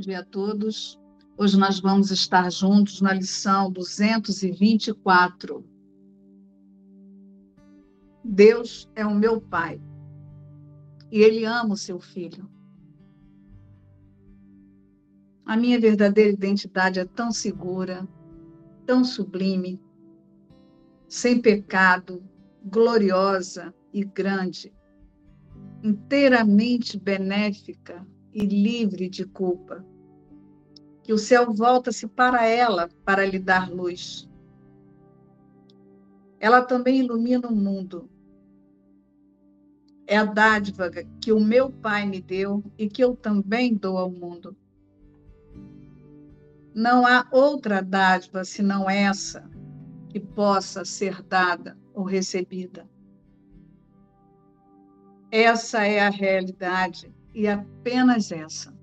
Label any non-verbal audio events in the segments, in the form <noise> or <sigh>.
dia a todos. Hoje nós vamos estar juntos na lição 224. Deus é o meu Pai e Ele ama o seu filho. A minha verdadeira identidade é tão segura, tão sublime, sem pecado, gloriosa e grande, inteiramente benéfica e livre de culpa. Que o céu volta-se para ela para lhe dar luz. Ela também ilumina o mundo. É a dádiva que o meu Pai me deu e que eu também dou ao mundo. Não há outra dádiva senão essa que possa ser dada ou recebida. Essa é a realidade e apenas essa.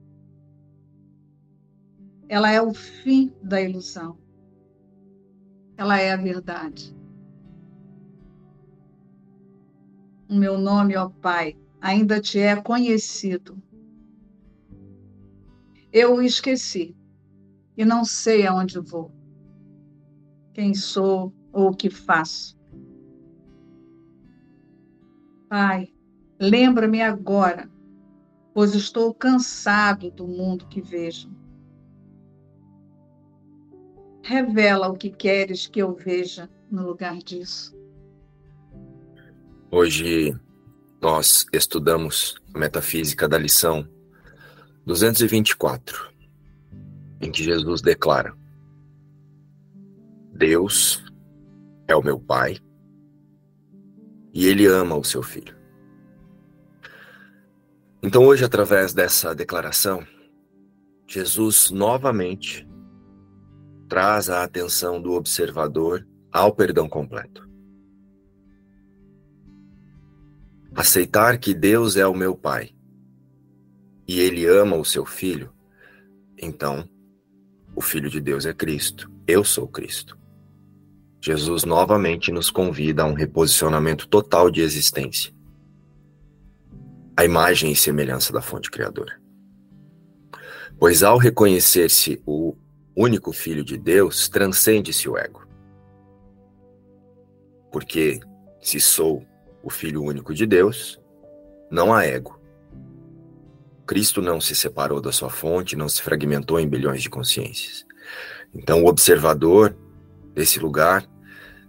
Ela é o fim da ilusão. Ela é a verdade. O meu nome, ó Pai, ainda te é conhecido. Eu o esqueci e não sei aonde vou, quem sou ou o que faço. Pai, lembra-me agora pois estou cansado do mundo que vejo. Revela o que queres que eu veja no lugar disso. Hoje nós estudamos a metafísica da lição 224, em que Jesus declara: Deus é o meu Pai e Ele ama o seu Filho. Então, hoje, através dessa declaração, Jesus novamente traz a atenção do observador ao perdão completo. Aceitar que Deus é o meu Pai e Ele ama o seu Filho, então o Filho de Deus é Cristo, eu sou Cristo. Jesus novamente nos convida a um reposicionamento total de existência a imagem e semelhança da fonte criadora. Pois ao reconhecer-se o único Filho de Deus, transcende-se o ego. Porque se sou o Filho único de Deus, não há ego. Cristo não se separou da sua fonte, não se fragmentou em bilhões de consciências. Então, o observador desse lugar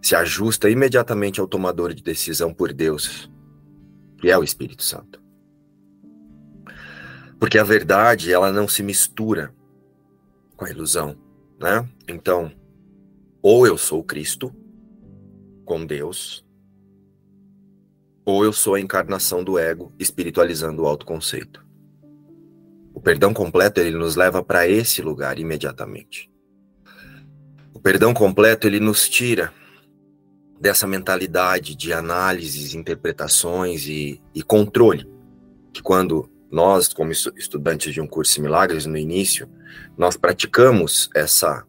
se ajusta imediatamente ao tomador de decisão por Deus, que é o Espírito Santo. Porque a verdade, ela não se mistura com a ilusão, né? Então, ou eu sou Cristo com Deus, ou eu sou a encarnação do ego espiritualizando o autoconceito. O perdão completo ele nos leva para esse lugar imediatamente. O perdão completo ele nos tira dessa mentalidade de análises, interpretações e, e controle que quando nós, como estudantes de um curso em milagres, no início, nós praticamos essa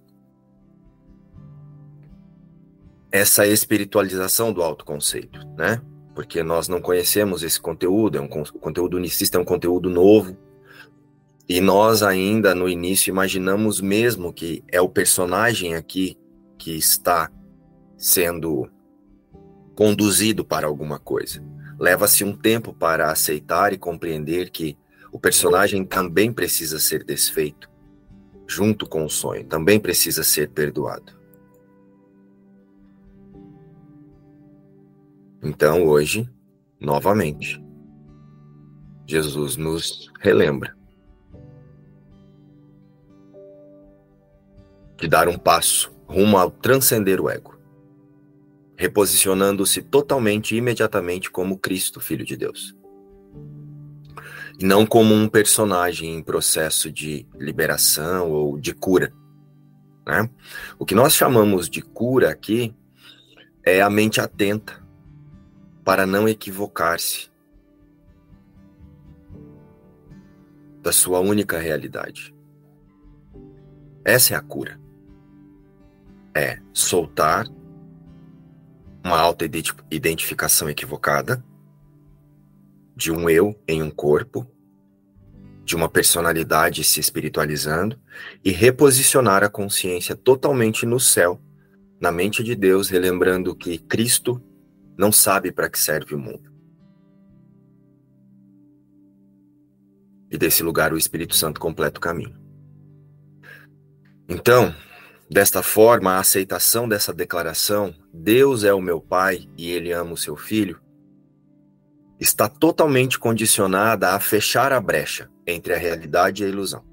essa espiritualização do autoconceito, né? Porque nós não conhecemos esse conteúdo, é um o conteúdo unicista é um conteúdo novo. E nós ainda no início imaginamos mesmo que é o personagem aqui que está sendo conduzido para alguma coisa. Leva-se um tempo para aceitar e compreender que o personagem também precisa ser desfeito, junto com o sonho, também precisa ser perdoado. Então, hoje, novamente, Jesus nos relembra de dar um passo rumo ao transcender o ego reposicionando-se totalmente e imediatamente como Cristo, Filho de Deus. E não como um personagem em processo de liberação ou de cura. Né? O que nós chamamos de cura aqui é a mente atenta para não equivocar-se da sua única realidade. Essa é a cura. É soltar uma auto-identificação equivocada de um eu em um corpo, de uma personalidade se espiritualizando e reposicionar a consciência totalmente no céu, na mente de Deus, relembrando que Cristo não sabe para que serve o mundo. E desse lugar o Espírito Santo completa o caminho. Então, desta forma, a aceitação dessa declaração, Deus é o meu Pai e Ele ama o seu Filho, está totalmente condicionada a fechar a brecha entre a realidade e a ilusão.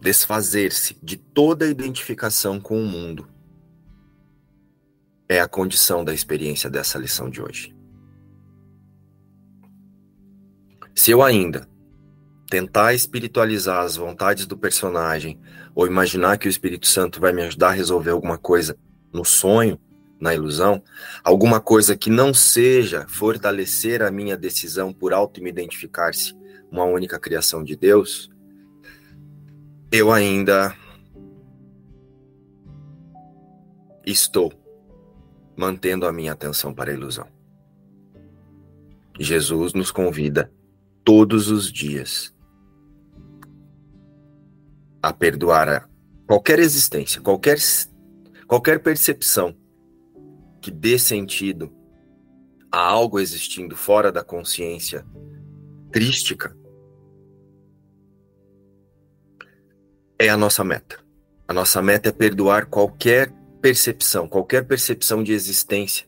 Desfazer-se de toda identificação com o mundo é a condição da experiência dessa lição de hoje. Se eu ainda tentar espiritualizar as vontades do personagem ou imaginar que o Espírito Santo vai me ajudar a resolver alguma coisa no sonho, na ilusão, alguma coisa que não seja fortalecer a minha decisão por auto me identificar-se uma única criação de Deus, eu ainda estou mantendo a minha atenção para a ilusão. Jesus nos convida todos os dias a perdoar qualquer existência, qualquer, qualquer percepção que dê sentido a algo existindo fora da consciência crística, é a nossa meta. A nossa meta é perdoar qualquer percepção, qualquer percepção de existência,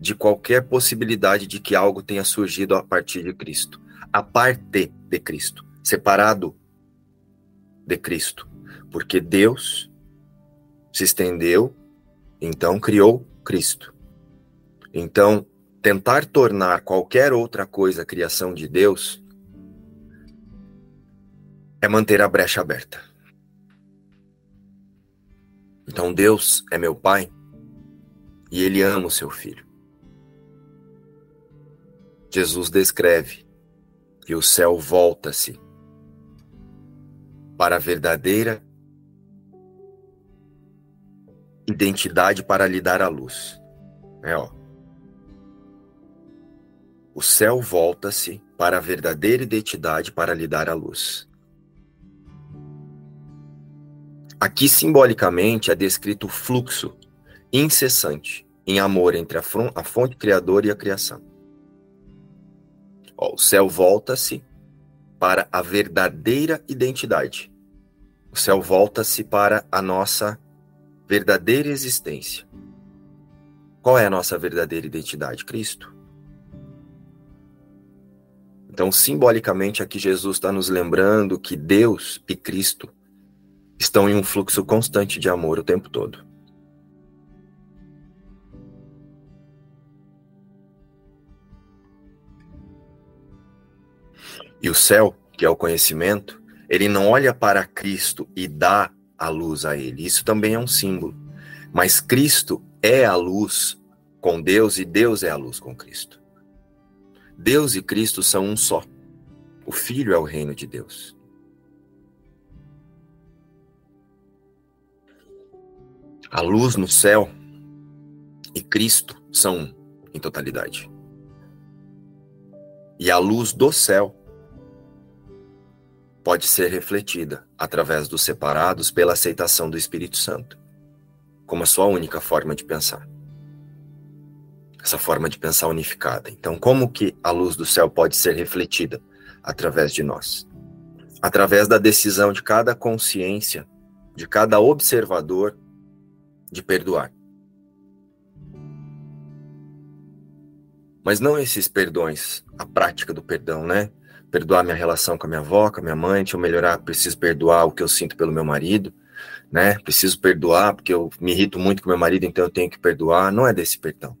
de qualquer possibilidade de que algo tenha surgido a partir de Cristo, a parte de Cristo, separado de Cristo, porque Deus se estendeu, então criou Cristo. Então, tentar tornar qualquer outra coisa criação de Deus é manter a brecha aberta. Então, Deus é meu Pai e Ele ama o seu filho. Jesus descreve que o céu volta-se para a verdadeira identidade para lhe dar a luz. É, ó. O céu volta-se para a verdadeira identidade para lhe dar a luz. Aqui, simbolicamente, é descrito o fluxo incessante em amor entre a fonte criadora e a criação. Ó, o céu volta-se para a verdadeira identidade. O céu volta-se para a nossa verdadeira existência. Qual é a nossa verdadeira identidade? Cristo. Então, simbolicamente, aqui Jesus está nos lembrando que Deus e Cristo estão em um fluxo constante de amor o tempo todo. E o céu, que é o conhecimento, ele não olha para Cristo e dá a luz a ele. Isso também é um símbolo. Mas Cristo é a luz com Deus e Deus é a luz com Cristo. Deus e Cristo são um só. O Filho é o reino de Deus. A luz no céu e Cristo são um em totalidade. E a luz do céu pode ser refletida através dos separados pela aceitação do Espírito Santo, como a sua única forma de pensar. Essa forma de pensar unificada. Então, como que a luz do céu pode ser refletida através de nós? Através da decisão de cada consciência, de cada observador, de perdoar. Mas não esses perdões, a prática do perdão, né? Perdoar minha relação com a minha avó, com a minha mãe, deixa eu melhorar, preciso perdoar o que eu sinto pelo meu marido, né? Preciso perdoar porque eu me irrito muito com meu marido, então eu tenho que perdoar. Não é desse perdão.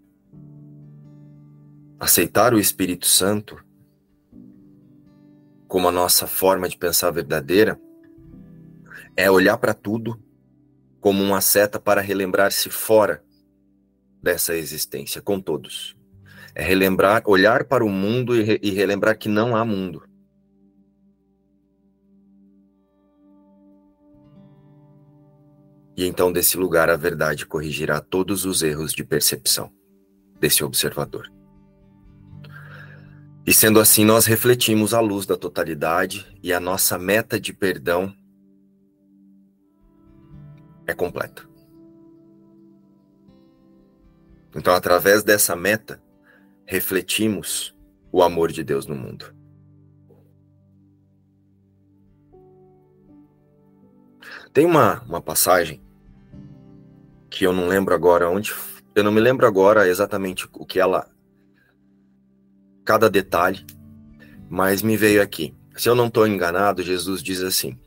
Aceitar o Espírito Santo como a nossa forma de pensar verdadeira é olhar para tudo como uma seta para relembrar-se fora dessa existência com todos. É relembrar, olhar para o mundo e, re, e relembrar que não há mundo. E então, desse lugar, a verdade corrigirá todos os erros de percepção desse observador. E sendo assim, nós refletimos a luz da totalidade e a nossa meta de perdão é completa. Então, através dessa meta, refletimos o amor de Deus no mundo. Tem uma, uma passagem que eu não lembro agora onde. Eu não me lembro agora exatamente o que ela cada detalhe, mas me veio aqui. Se eu não estou enganado, Jesus diz assim: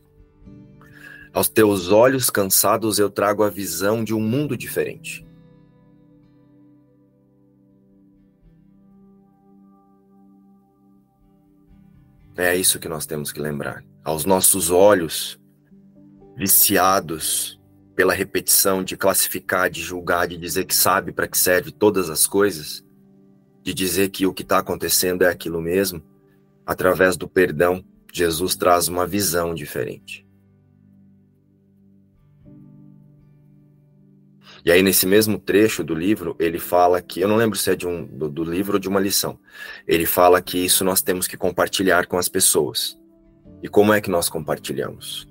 Aos teus olhos cansados eu trago a visão de um mundo diferente. É isso que nós temos que lembrar. Aos nossos olhos viciados pela repetição de classificar, de julgar, de dizer que sabe para que serve todas as coisas, de dizer que o que está acontecendo é aquilo mesmo, através do perdão, Jesus traz uma visão diferente. E aí, nesse mesmo trecho do livro, ele fala que, eu não lembro se é de um, do, do livro ou de uma lição, ele fala que isso nós temos que compartilhar com as pessoas. E como é que nós compartilhamos?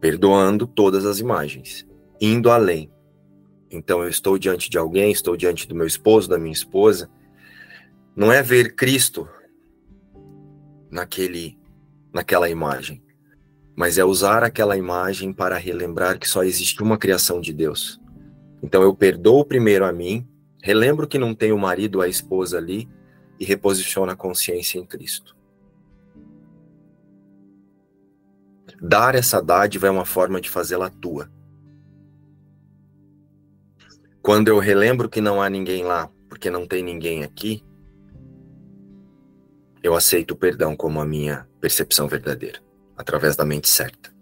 Perdoando todas as imagens, indo além. Então, eu estou diante de alguém, estou diante do meu esposo, da minha esposa, não é ver Cristo naquele naquela imagem, mas é usar aquela imagem para relembrar que só existe uma criação de Deus. Então eu perdoo primeiro a mim, relembro que não tenho o marido ou a esposa ali e reposiciono a consciência em Cristo. Dar essa dádiva é uma forma de fazê-la tua. Quando eu relembro que não há ninguém lá, porque não tem ninguém aqui, eu aceito o perdão como a minha percepção verdadeira, através da mente certa.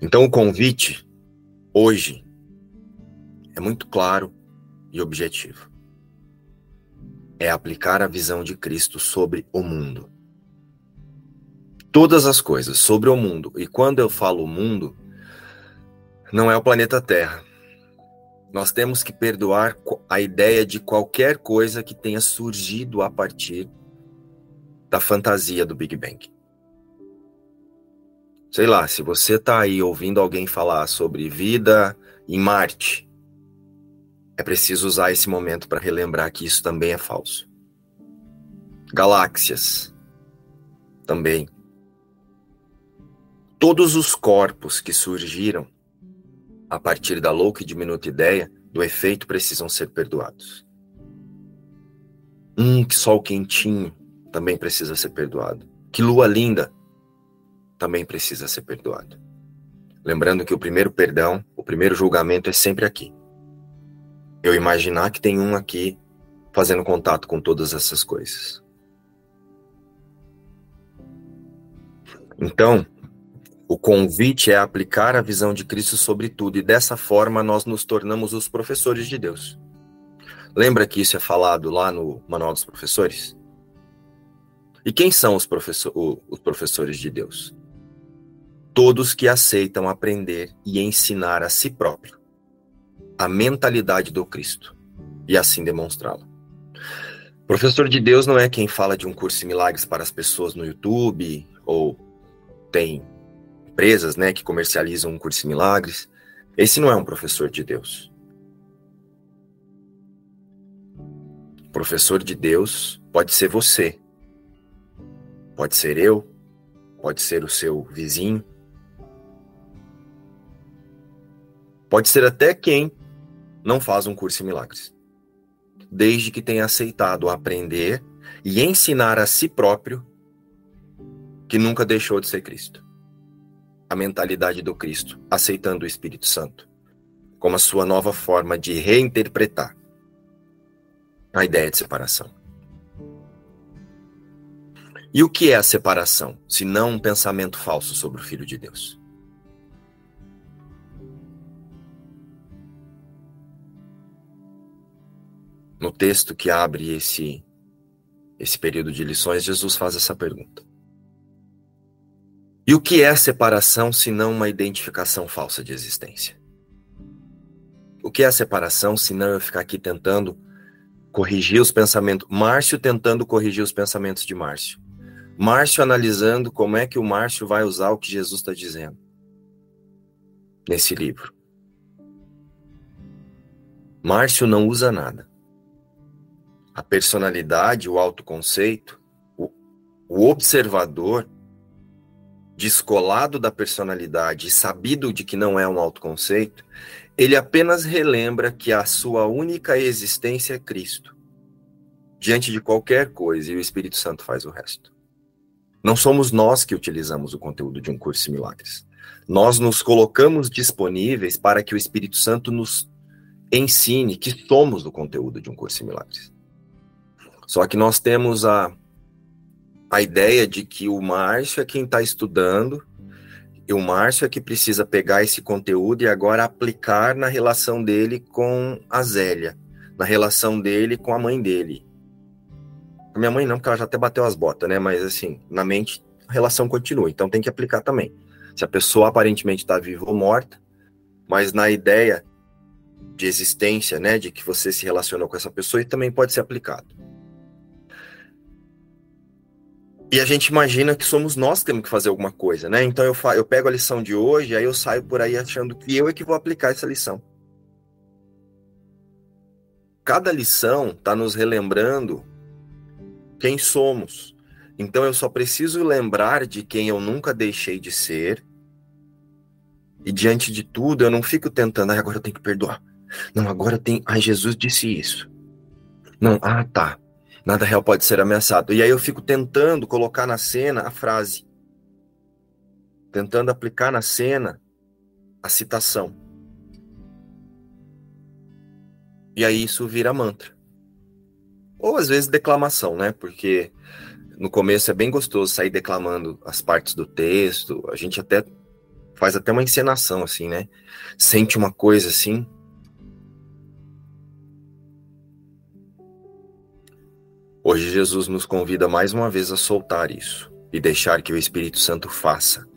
Então, o convite, hoje, é muito claro e objetivo. É aplicar a visão de Cristo sobre o mundo. Todas as coisas sobre o mundo. E quando eu falo mundo, não é o planeta Terra nós temos que perdoar a ideia de qualquer coisa que tenha surgido a partir da fantasia do Big Bang. Sei lá, se você está aí ouvindo alguém falar sobre vida em Marte, é preciso usar esse momento para relembrar que isso também é falso. Galáxias também. Todos os corpos que surgiram a partir da louca e diminuta ideia do efeito, precisam ser perdoados. Hum, que sol quentinho também precisa ser perdoado. Que lua linda também precisa ser perdoado. Lembrando que o primeiro perdão, o primeiro julgamento é sempre aqui. Eu imaginar que tem um aqui fazendo contato com todas essas coisas. Então, o convite é aplicar a visão de Cristo sobre tudo, e dessa forma nós nos tornamos os professores de Deus. Lembra que isso é falado lá no Manual dos Professores? E quem são os, professor, os professores de Deus? Todos que aceitam aprender e ensinar a si próprio a mentalidade do Cristo e assim demonstrá-la. Professor de Deus não é quem fala de um curso de milagres para as pessoas no YouTube ou tem empresas né, que comercializam um curso de milagres. Esse não é um professor de Deus. Professor de Deus pode ser você, pode ser eu, pode ser o seu vizinho, pode ser até quem não faz um curso de milagres, desde que tenha aceitado aprender e ensinar a si próprio que nunca deixou de ser Cristo a mentalidade do Cristo, aceitando o Espírito Santo como a sua nova forma de reinterpretar a ideia de separação. E o que é a separação, se não um pensamento falso sobre o Filho de Deus? No texto que abre esse esse período de lições, Jesus faz essa pergunta. E o que é separação se não uma identificação falsa de existência? O que é separação se não eu ficar aqui tentando corrigir os pensamentos? Márcio tentando corrigir os pensamentos de Márcio. Márcio analisando como é que o Márcio vai usar o que Jesus está dizendo nesse livro. Márcio não usa nada. A personalidade, o autoconceito, o, o observador, descolado da personalidade e sabido de que não é um autoconceito, ele apenas relembra que a sua única existência é Cristo, diante de qualquer coisa, e o Espírito Santo faz o resto. Não somos nós que utilizamos o conteúdo de um curso de milagres. Nós nos colocamos disponíveis para que o Espírito Santo nos ensine que somos do conteúdo de um curso de milagres. Só que nós temos a a ideia de que o Márcio é quem está estudando, e o Márcio é que precisa pegar esse conteúdo e agora aplicar na relação dele com a Zélia, na relação dele com a mãe dele. A minha mãe não, porque ela já até bateu as botas, né? Mas assim, na mente a relação continua, então tem que aplicar também. Se a pessoa aparentemente está viva ou morta, mas na ideia de existência, né, de que você se relacionou com essa pessoa, e também pode ser aplicado. E a gente imagina que somos nós que temos que fazer alguma coisa, né? Então eu, eu pego a lição de hoje, aí eu saio por aí achando que eu é que vou aplicar essa lição. Cada lição está nos relembrando quem somos. Então eu só preciso lembrar de quem eu nunca deixei de ser. E diante de tudo, eu não fico tentando, ah, agora eu tenho que perdoar. Não, agora tem, ai, Jesus disse isso. Não, ah, tá. Nada real pode ser ameaçado. E aí eu fico tentando colocar na cena a frase. Tentando aplicar na cena a citação. E aí isso vira mantra. Ou às vezes declamação, né? Porque no começo é bem gostoso sair declamando as partes do texto. A gente até faz até uma encenação assim, né? Sente uma coisa assim, Hoje Jesus nos convida mais uma vez a soltar isso e deixar que o Espírito Santo faça.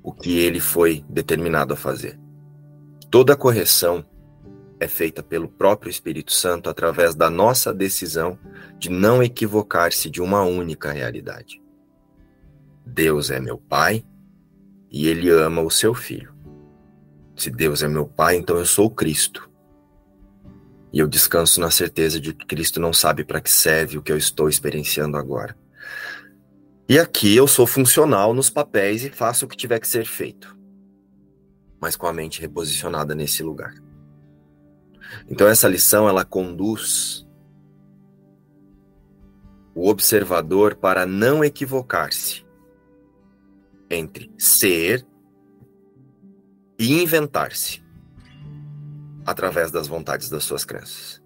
O que ele foi determinado a fazer. Toda correção é feita pelo próprio Espírito Santo através da nossa decisão de não equivocar-se de uma única realidade. Deus é meu Pai e Ele ama o seu Filho. Se Deus é meu Pai, então eu sou Cristo. E eu descanso na certeza de que Cristo não sabe para que serve o que eu estou experienciando agora. E aqui eu sou funcional nos papéis e faço o que tiver que ser feito, mas com a mente reposicionada nesse lugar. Então essa lição ela conduz o observador para não equivocar-se entre ser e inventar-se através das vontades das suas crenças.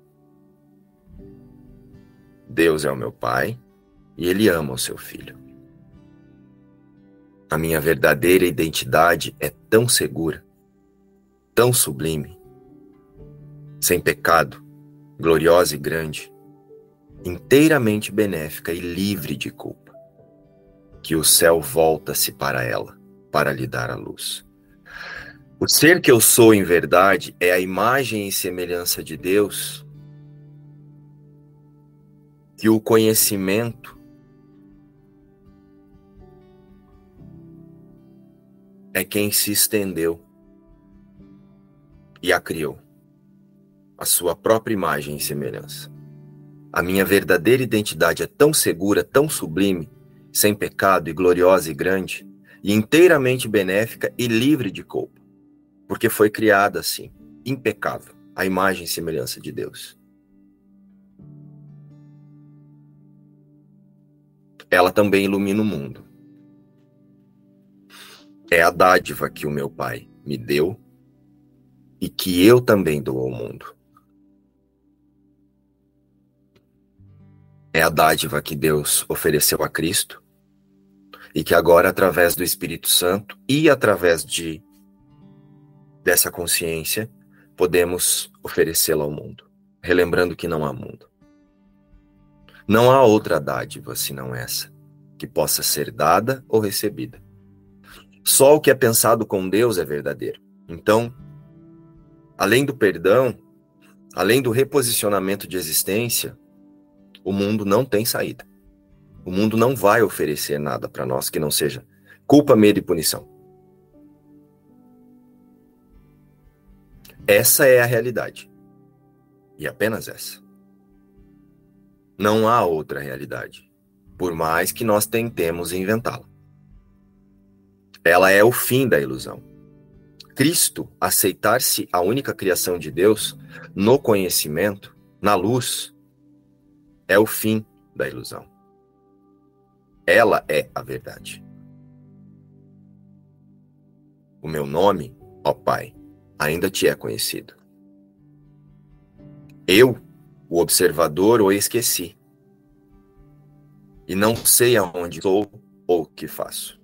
Deus é o meu Pai e Ele ama o seu filho. A minha verdadeira identidade é tão segura, tão sublime, sem pecado, gloriosa e grande, inteiramente benéfica e livre de culpa, que o céu volta-se para ela para lhe dar a luz. O ser que eu sou em verdade é a imagem e semelhança de Deus que o conhecimento é quem se estendeu e a criou, a sua própria imagem e semelhança. A minha verdadeira identidade é tão segura, tão sublime, sem pecado e gloriosa e grande, e inteiramente benéfica e livre de culpa porque foi criada assim, impecável, a imagem e semelhança de Deus. Ela também ilumina o mundo. É a dádiva que o meu Pai me deu e que eu também dou ao mundo. É a dádiva que Deus ofereceu a Cristo e que agora, através do Espírito Santo e através de dessa consciência, podemos oferecê-la ao mundo, relembrando que não há mundo. Não há outra dádiva senão essa, que possa ser dada ou recebida. Só o que é pensado com Deus é verdadeiro. Então, além do perdão, além do reposicionamento de existência, o mundo não tem saída. O mundo não vai oferecer nada para nós que não seja culpa, medo e punição. Essa é a realidade. E apenas essa. Não há outra realidade, por mais que nós tentemos inventá-la. Ela é o fim da ilusão. Cristo aceitar-se a única criação de Deus no conhecimento, na luz, é o fim da ilusão. Ela é a verdade. O meu nome, ó Pai, ainda te é conhecido. Eu, o observador, o esqueci. E não sei aonde estou ou o que faço.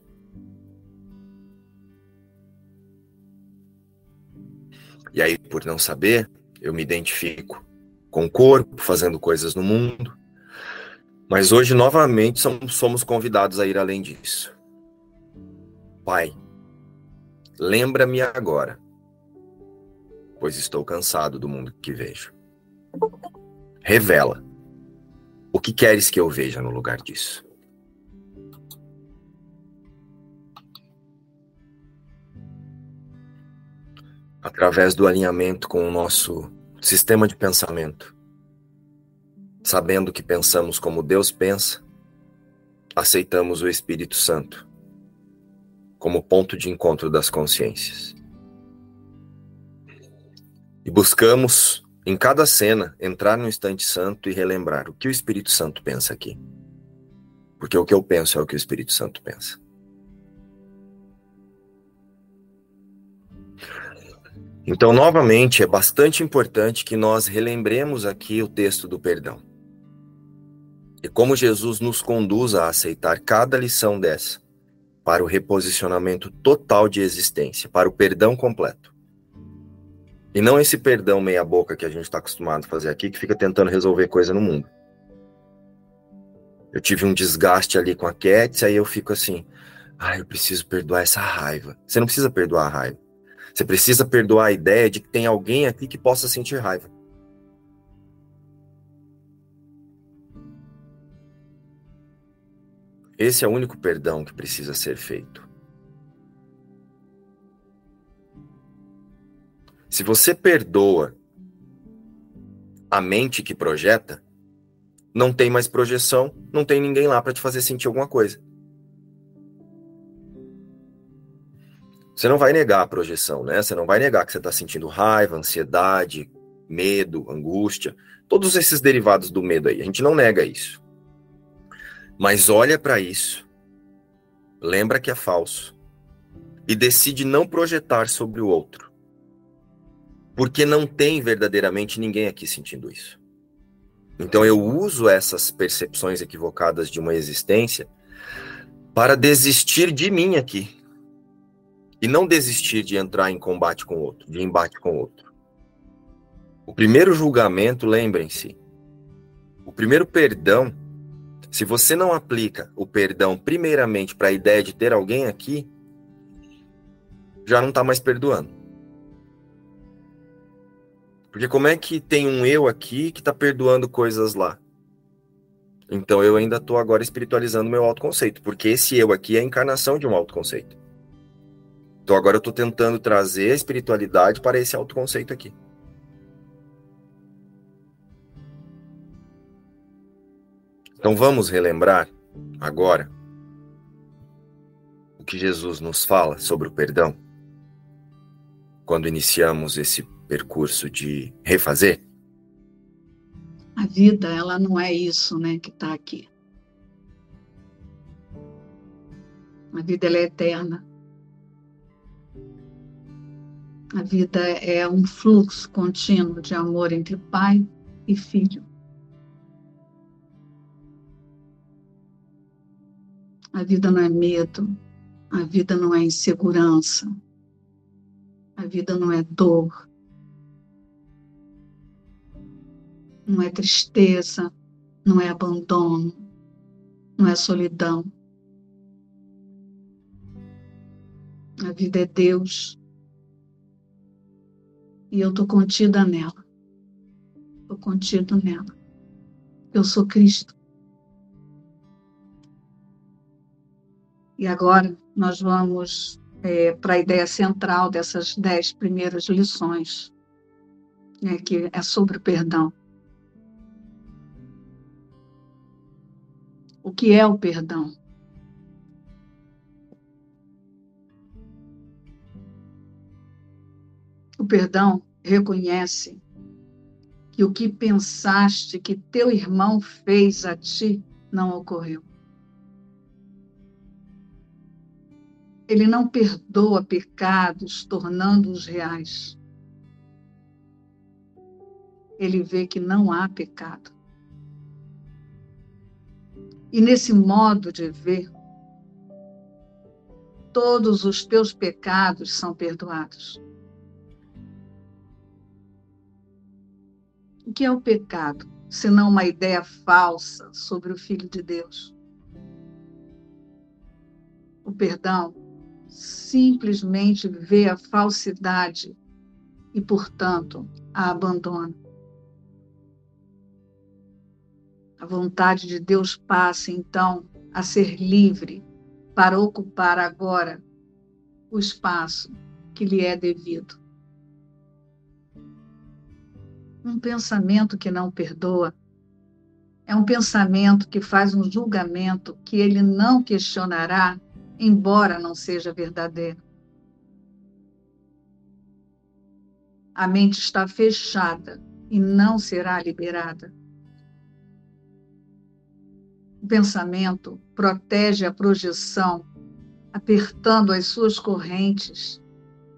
E aí, por não saber, eu me identifico com o corpo, fazendo coisas no mundo. Mas hoje, novamente, somos convidados a ir além disso. Pai, lembra-me agora, pois estou cansado do mundo que vejo. Revela o que queres que eu veja no lugar disso. através do alinhamento com o nosso sistema de pensamento. Sabendo que pensamos como Deus pensa, aceitamos o Espírito Santo como ponto de encontro das consciências. E buscamos, em cada cena, entrar no instante santo e relembrar o que o Espírito Santo pensa aqui. Porque o que eu penso é o que o Espírito Santo pensa. Então, novamente, é bastante importante que nós relembremos aqui o texto do perdão. E como Jesus nos conduz a aceitar cada lição dessa para o reposicionamento total de existência, para o perdão completo. E não esse perdão meia-boca que a gente está acostumado a fazer aqui, que fica tentando resolver coisa no mundo. Eu tive um desgaste ali com a Cat, aí eu fico assim, ah, eu preciso perdoar essa raiva. Você não precisa perdoar a raiva. Você precisa perdoar a ideia de que tem alguém aqui que possa sentir raiva. Esse é o único perdão que precisa ser feito. Se você perdoa a mente que projeta, não tem mais projeção, não tem ninguém lá para te fazer sentir alguma coisa. Você não vai negar a projeção, né? Você não vai negar que você está sentindo raiva, ansiedade, medo, angústia, todos esses derivados do medo aí. A gente não nega isso. Mas olha para isso, lembra que é falso e decide não projetar sobre o outro. Porque não tem verdadeiramente ninguém aqui sentindo isso. Então eu uso essas percepções equivocadas de uma existência para desistir de mim aqui, e não desistir de entrar em combate com o outro, de embate com o outro. O primeiro julgamento, lembrem-se, o primeiro perdão, se você não aplica o perdão primeiramente para a ideia de ter alguém aqui, já não está mais perdoando. Porque como é que tem um eu aqui que está perdoando coisas lá? Então eu ainda estou agora espiritualizando meu autoconceito, porque esse eu aqui é a encarnação de um autoconceito. Então agora eu estou tentando trazer a espiritualidade para esse autoconceito aqui. Então vamos relembrar agora o que Jesus nos fala sobre o perdão quando iniciamos esse percurso de refazer. A vida, ela não é isso, né, que está aqui. A vida ela é eterna. A vida é um fluxo contínuo de amor entre pai e filho. A vida não é medo, a vida não é insegurança, a vida não é dor, não é tristeza, não é abandono, não é solidão. A vida é Deus. E eu estou contida nela. Estou contido nela. Eu sou Cristo. E agora nós vamos é, para a ideia central dessas dez primeiras lições, né, que é sobre o perdão. O que é o perdão? O perdão reconhece que o que pensaste que teu irmão fez a ti não ocorreu. Ele não perdoa pecados, tornando-os reais. Ele vê que não há pecado. E nesse modo de ver, todos os teus pecados são perdoados. O que é o pecado, senão uma ideia falsa sobre o Filho de Deus? O perdão simplesmente vê a falsidade e, portanto, a abandona. A vontade de Deus passa, então, a ser livre para ocupar agora o espaço que lhe é devido. Um pensamento que não perdoa é um pensamento que faz um julgamento que ele não questionará embora não seja verdadeiro. A mente está fechada e não será liberada. O pensamento protege a projeção, apertando as suas correntes,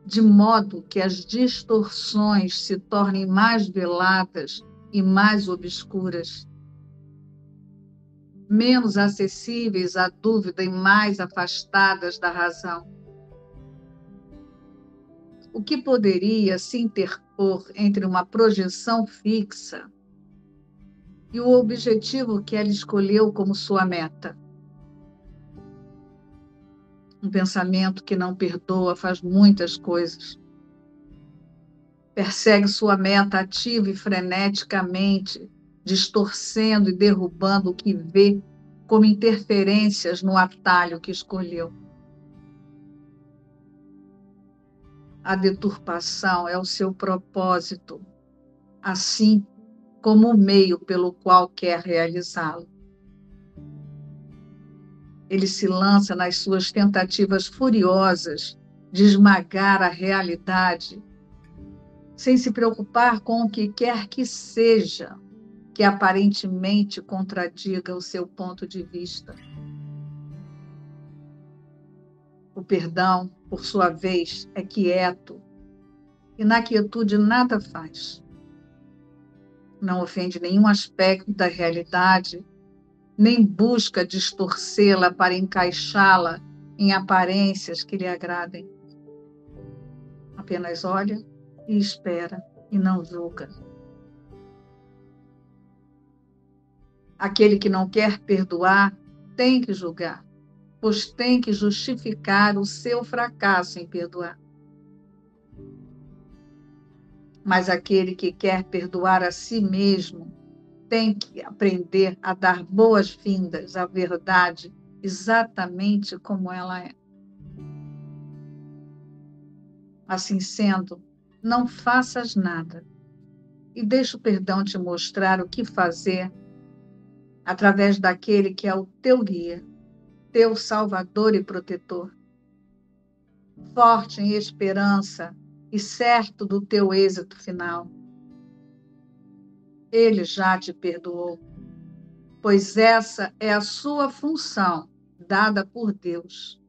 de modo que as distorções se tornem mais veladas e mais obscuras menos acessíveis à dúvida e mais afastadas da razão. O que poderia se interpor entre uma projeção fixa e o objetivo que ela escolheu como sua meta? Um pensamento que não perdoa faz muitas coisas. Persegue sua meta ativa e freneticamente, distorcendo e derrubando o que vê como interferências no atalho que escolheu. A deturpação é o seu propósito, assim como o meio pelo qual quer realizá-lo. Ele se lança nas suas tentativas furiosas de esmagar a realidade, sem se preocupar com o que quer que seja que aparentemente contradiga o seu ponto de vista. O perdão, por sua vez, é quieto e na quietude nada faz. Não ofende nenhum aspecto da realidade, nem busca distorcê-la para encaixá-la em aparências que lhe agradem. Apenas olha e espera e não julga. Aquele que não quer perdoar tem que julgar, pois tem que justificar o seu fracasso em perdoar. Mas aquele que quer perdoar a si mesmo tem que aprender a dar boas-vindas à verdade exatamente como ela é. Assim sendo, não faças nada e deixa o perdão te mostrar o que fazer através daquele que é o teu guia, teu salvador e protetor. Forte em esperança e certo do teu êxito final. Ele já te perdoou, pois essa é a sua função dada por Deus.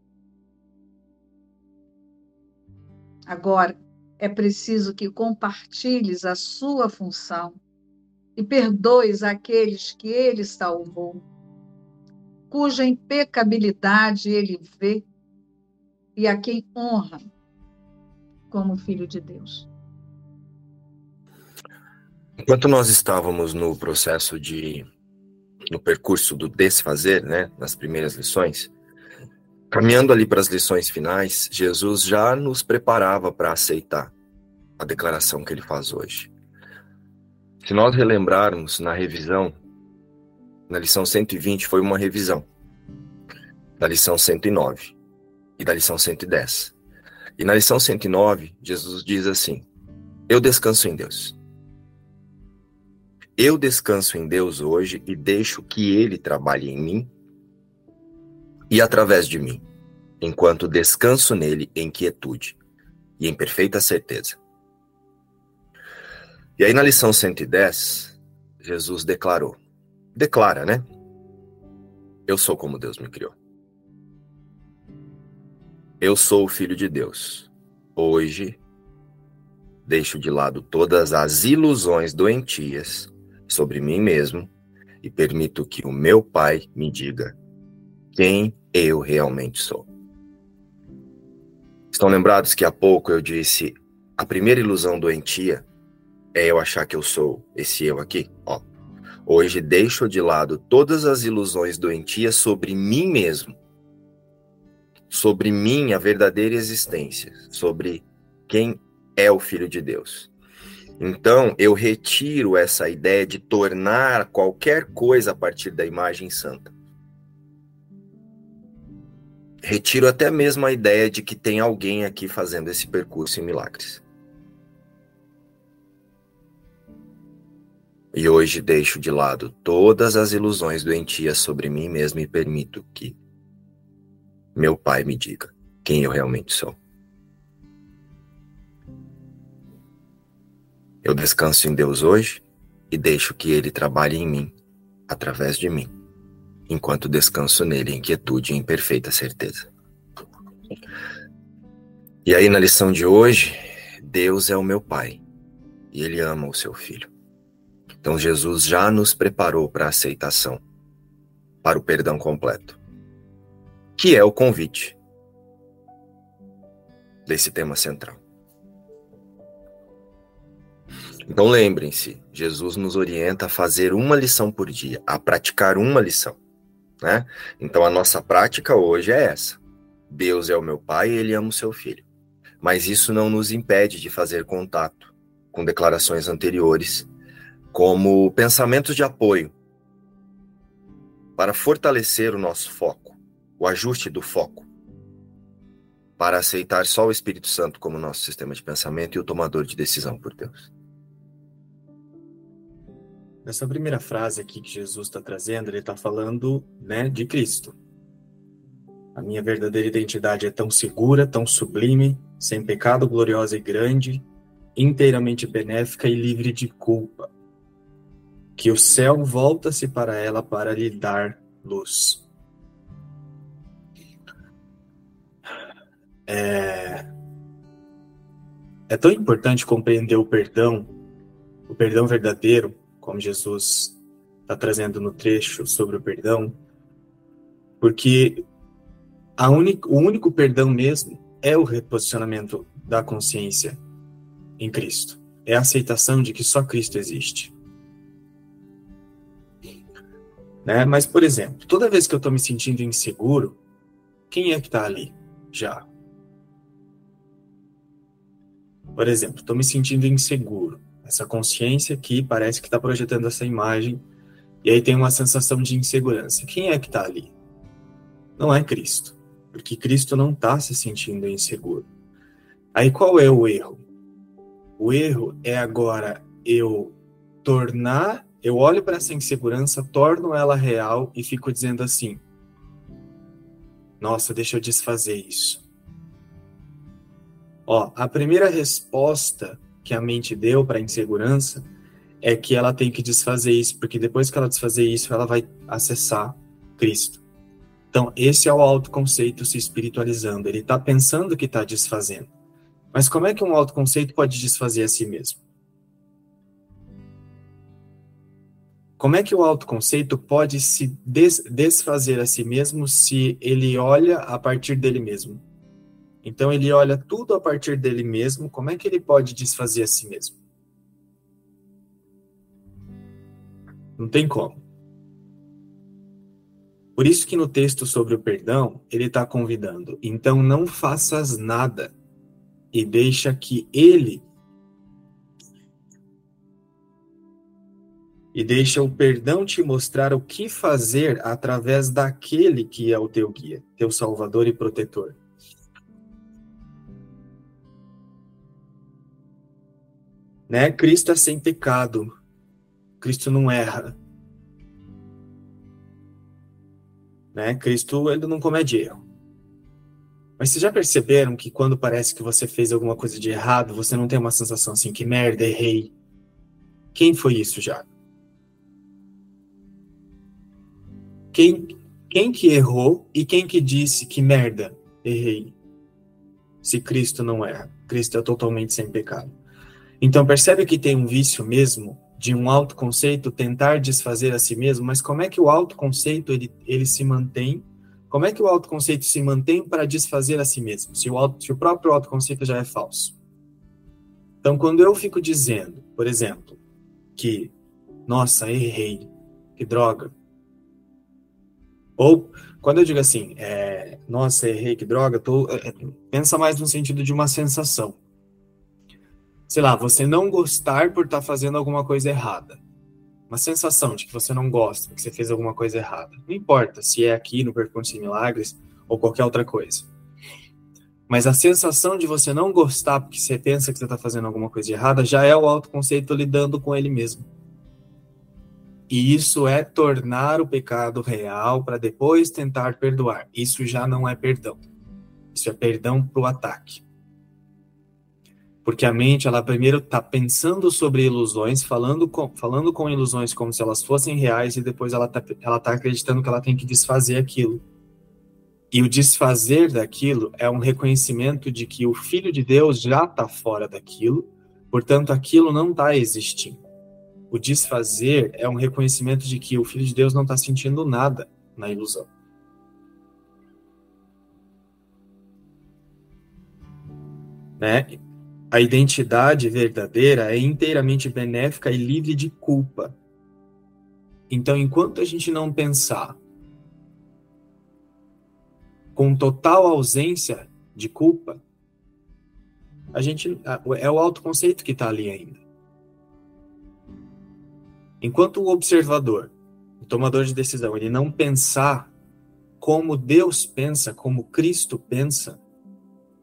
Agora, é preciso que compartilhes a sua função e perdoes aqueles que ele salvou, cuja impecabilidade ele vê e a quem honra como filho de Deus. Enquanto nós estávamos no processo de no percurso do desfazer, né, nas primeiras lições, caminhando ali para as lições finais, Jesus já nos preparava para aceitar a declaração que ele faz hoje. Se nós relembrarmos na revisão, na lição 120 foi uma revisão da lição 109 e da lição 110. E na lição 109, Jesus diz assim: Eu descanso em Deus. Eu descanso em Deus hoje e deixo que Ele trabalhe em mim e através de mim, enquanto descanso nele em quietude e em perfeita certeza. E aí na lição 110, Jesus declarou, declara, né? Eu sou como Deus me criou. Eu sou o filho de Deus. Hoje deixo de lado todas as ilusões doentias sobre mim mesmo e permito que o meu Pai me diga quem eu realmente sou. Estão lembrados que há pouco eu disse a primeira ilusão doentia é eu achar que eu sou esse eu aqui? Ó, hoje deixo de lado todas as ilusões doentias sobre mim mesmo, sobre minha verdadeira existência, sobre quem é o Filho de Deus. Então, eu retiro essa ideia de tornar qualquer coisa a partir da imagem santa. Retiro até mesmo a ideia de que tem alguém aqui fazendo esse percurso em milagres. E hoje deixo de lado todas as ilusões doentias sobre mim mesmo e permito que meu Pai me diga quem eu realmente sou. Eu descanso em Deus hoje e deixo que Ele trabalhe em mim, através de mim, enquanto descanso nele em quietude e em perfeita certeza. E aí, na lição de hoje, Deus é o meu Pai e Ele ama o seu Filho. Então, Jesus já nos preparou para a aceitação, para o perdão completo, que é o convite desse tema central. Então lembrem-se, Jesus nos orienta a fazer uma lição por dia, a praticar uma lição. Né? Então a nossa prática hoje é essa. Deus é o meu Pai e Ele ama o seu Filho. Mas isso não nos impede de fazer contato com declarações anteriores, como pensamentos de apoio, para fortalecer o nosso foco, o ajuste do foco, para aceitar só o Espírito Santo como nosso sistema de pensamento e o tomador de decisão por Deus. Nessa primeira frase aqui que Jesus está trazendo, ele está falando né, de Cristo. A minha verdadeira identidade é tão segura, tão sublime, sem pecado, gloriosa e grande, inteiramente benéfica e livre de culpa, que o céu volta-se para ela para lhe dar luz. É, é tão importante compreender o perdão, o perdão verdadeiro, como Jesus está trazendo no trecho sobre o perdão, porque a único, o único perdão mesmo é o reposicionamento da consciência em Cristo. É a aceitação de que só Cristo existe. Né? Mas, por exemplo, toda vez que eu estou me sentindo inseguro, quem é que está ali já? Por exemplo, estou me sentindo inseguro essa consciência que parece que está projetando essa imagem, e aí tem uma sensação de insegurança. Quem é que está ali? Não é Cristo, porque Cristo não está se sentindo inseguro. Aí qual é o erro? O erro é agora eu tornar, eu olho para essa insegurança, torno ela real e fico dizendo assim: nossa, deixa eu desfazer isso. Ó, a primeira resposta que a mente deu para a insegurança é que ela tem que desfazer isso, porque depois que ela desfazer isso, ela vai acessar Cristo. Então, esse é o autoconceito se espiritualizando. Ele está pensando que está desfazendo. Mas como é que um autoconceito pode desfazer a si mesmo? Como é que o autoconceito pode se des desfazer a si mesmo se ele olha a partir dele mesmo? Então ele olha tudo a partir dele mesmo, como é que ele pode desfazer a si mesmo? Não tem como. Por isso que no texto sobre o perdão, ele está convidando, então não faças nada e deixa que ele e deixa o perdão te mostrar o que fazer através daquele que é o teu guia, teu salvador e protetor. Né? Cristo é sem pecado. Cristo não erra. Né? Cristo ele não comete erro. Mas vocês já perceberam que quando parece que você fez alguma coisa de errado, você não tem uma sensação assim, que merda, errei. Quem foi isso já? Quem, quem que errou e quem que disse que merda, errei? Se Cristo não erra. Cristo é totalmente sem pecado. Então percebe que tem um vício mesmo de um autoconceito tentar desfazer a si mesmo, mas como é que o autoconceito ele, ele se mantém? Como é que o autoconceito se mantém para desfazer a si mesmo, se o, auto, se o próprio autoconceito já é falso? Então, quando eu fico dizendo, por exemplo, que, nossa, errei, que droga. Ou, quando eu digo assim, é, nossa, errei, que droga, tô, é, pensa mais no sentido de uma sensação sei lá, você não gostar por estar tá fazendo alguma coisa errada. Uma sensação de que você não gosta, que você fez alguma coisa errada. Não importa se é aqui no Percurso de Milagres ou qualquer outra coisa. Mas a sensação de você não gostar porque você pensa que você está fazendo alguma coisa errada já é o autoconceito lidando com ele mesmo. E isso é tornar o pecado real para depois tentar perdoar. Isso já não é perdão. Isso é perdão para o ataque. Porque a mente, ela primeiro está pensando sobre ilusões, falando com, falando com ilusões como se elas fossem reais, e depois ela está ela tá acreditando que ela tem que desfazer aquilo. E o desfazer daquilo é um reconhecimento de que o Filho de Deus já está fora daquilo, portanto, aquilo não está existindo. O desfazer é um reconhecimento de que o Filho de Deus não está sentindo nada na ilusão. Né? A identidade verdadeira é inteiramente benéfica e livre de culpa. Então, enquanto a gente não pensar com total ausência de culpa, a gente é o autoconceito que está ali ainda. Enquanto o observador, o tomador de decisão, ele não pensar como Deus pensa, como Cristo pensa,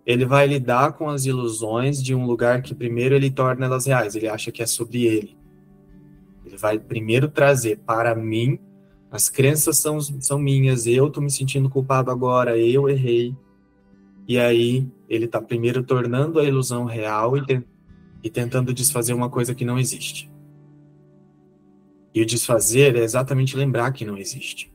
ele vai lidar com as ilusões de um lugar que primeiro ele torna elas reais, ele acha que é sobre ele. Ele vai primeiro trazer para mim, as crenças são, são minhas, eu estou me sentindo culpado agora, eu errei. E aí ele está primeiro tornando a ilusão real e, te, e tentando desfazer uma coisa que não existe. E o desfazer é exatamente lembrar que não existe.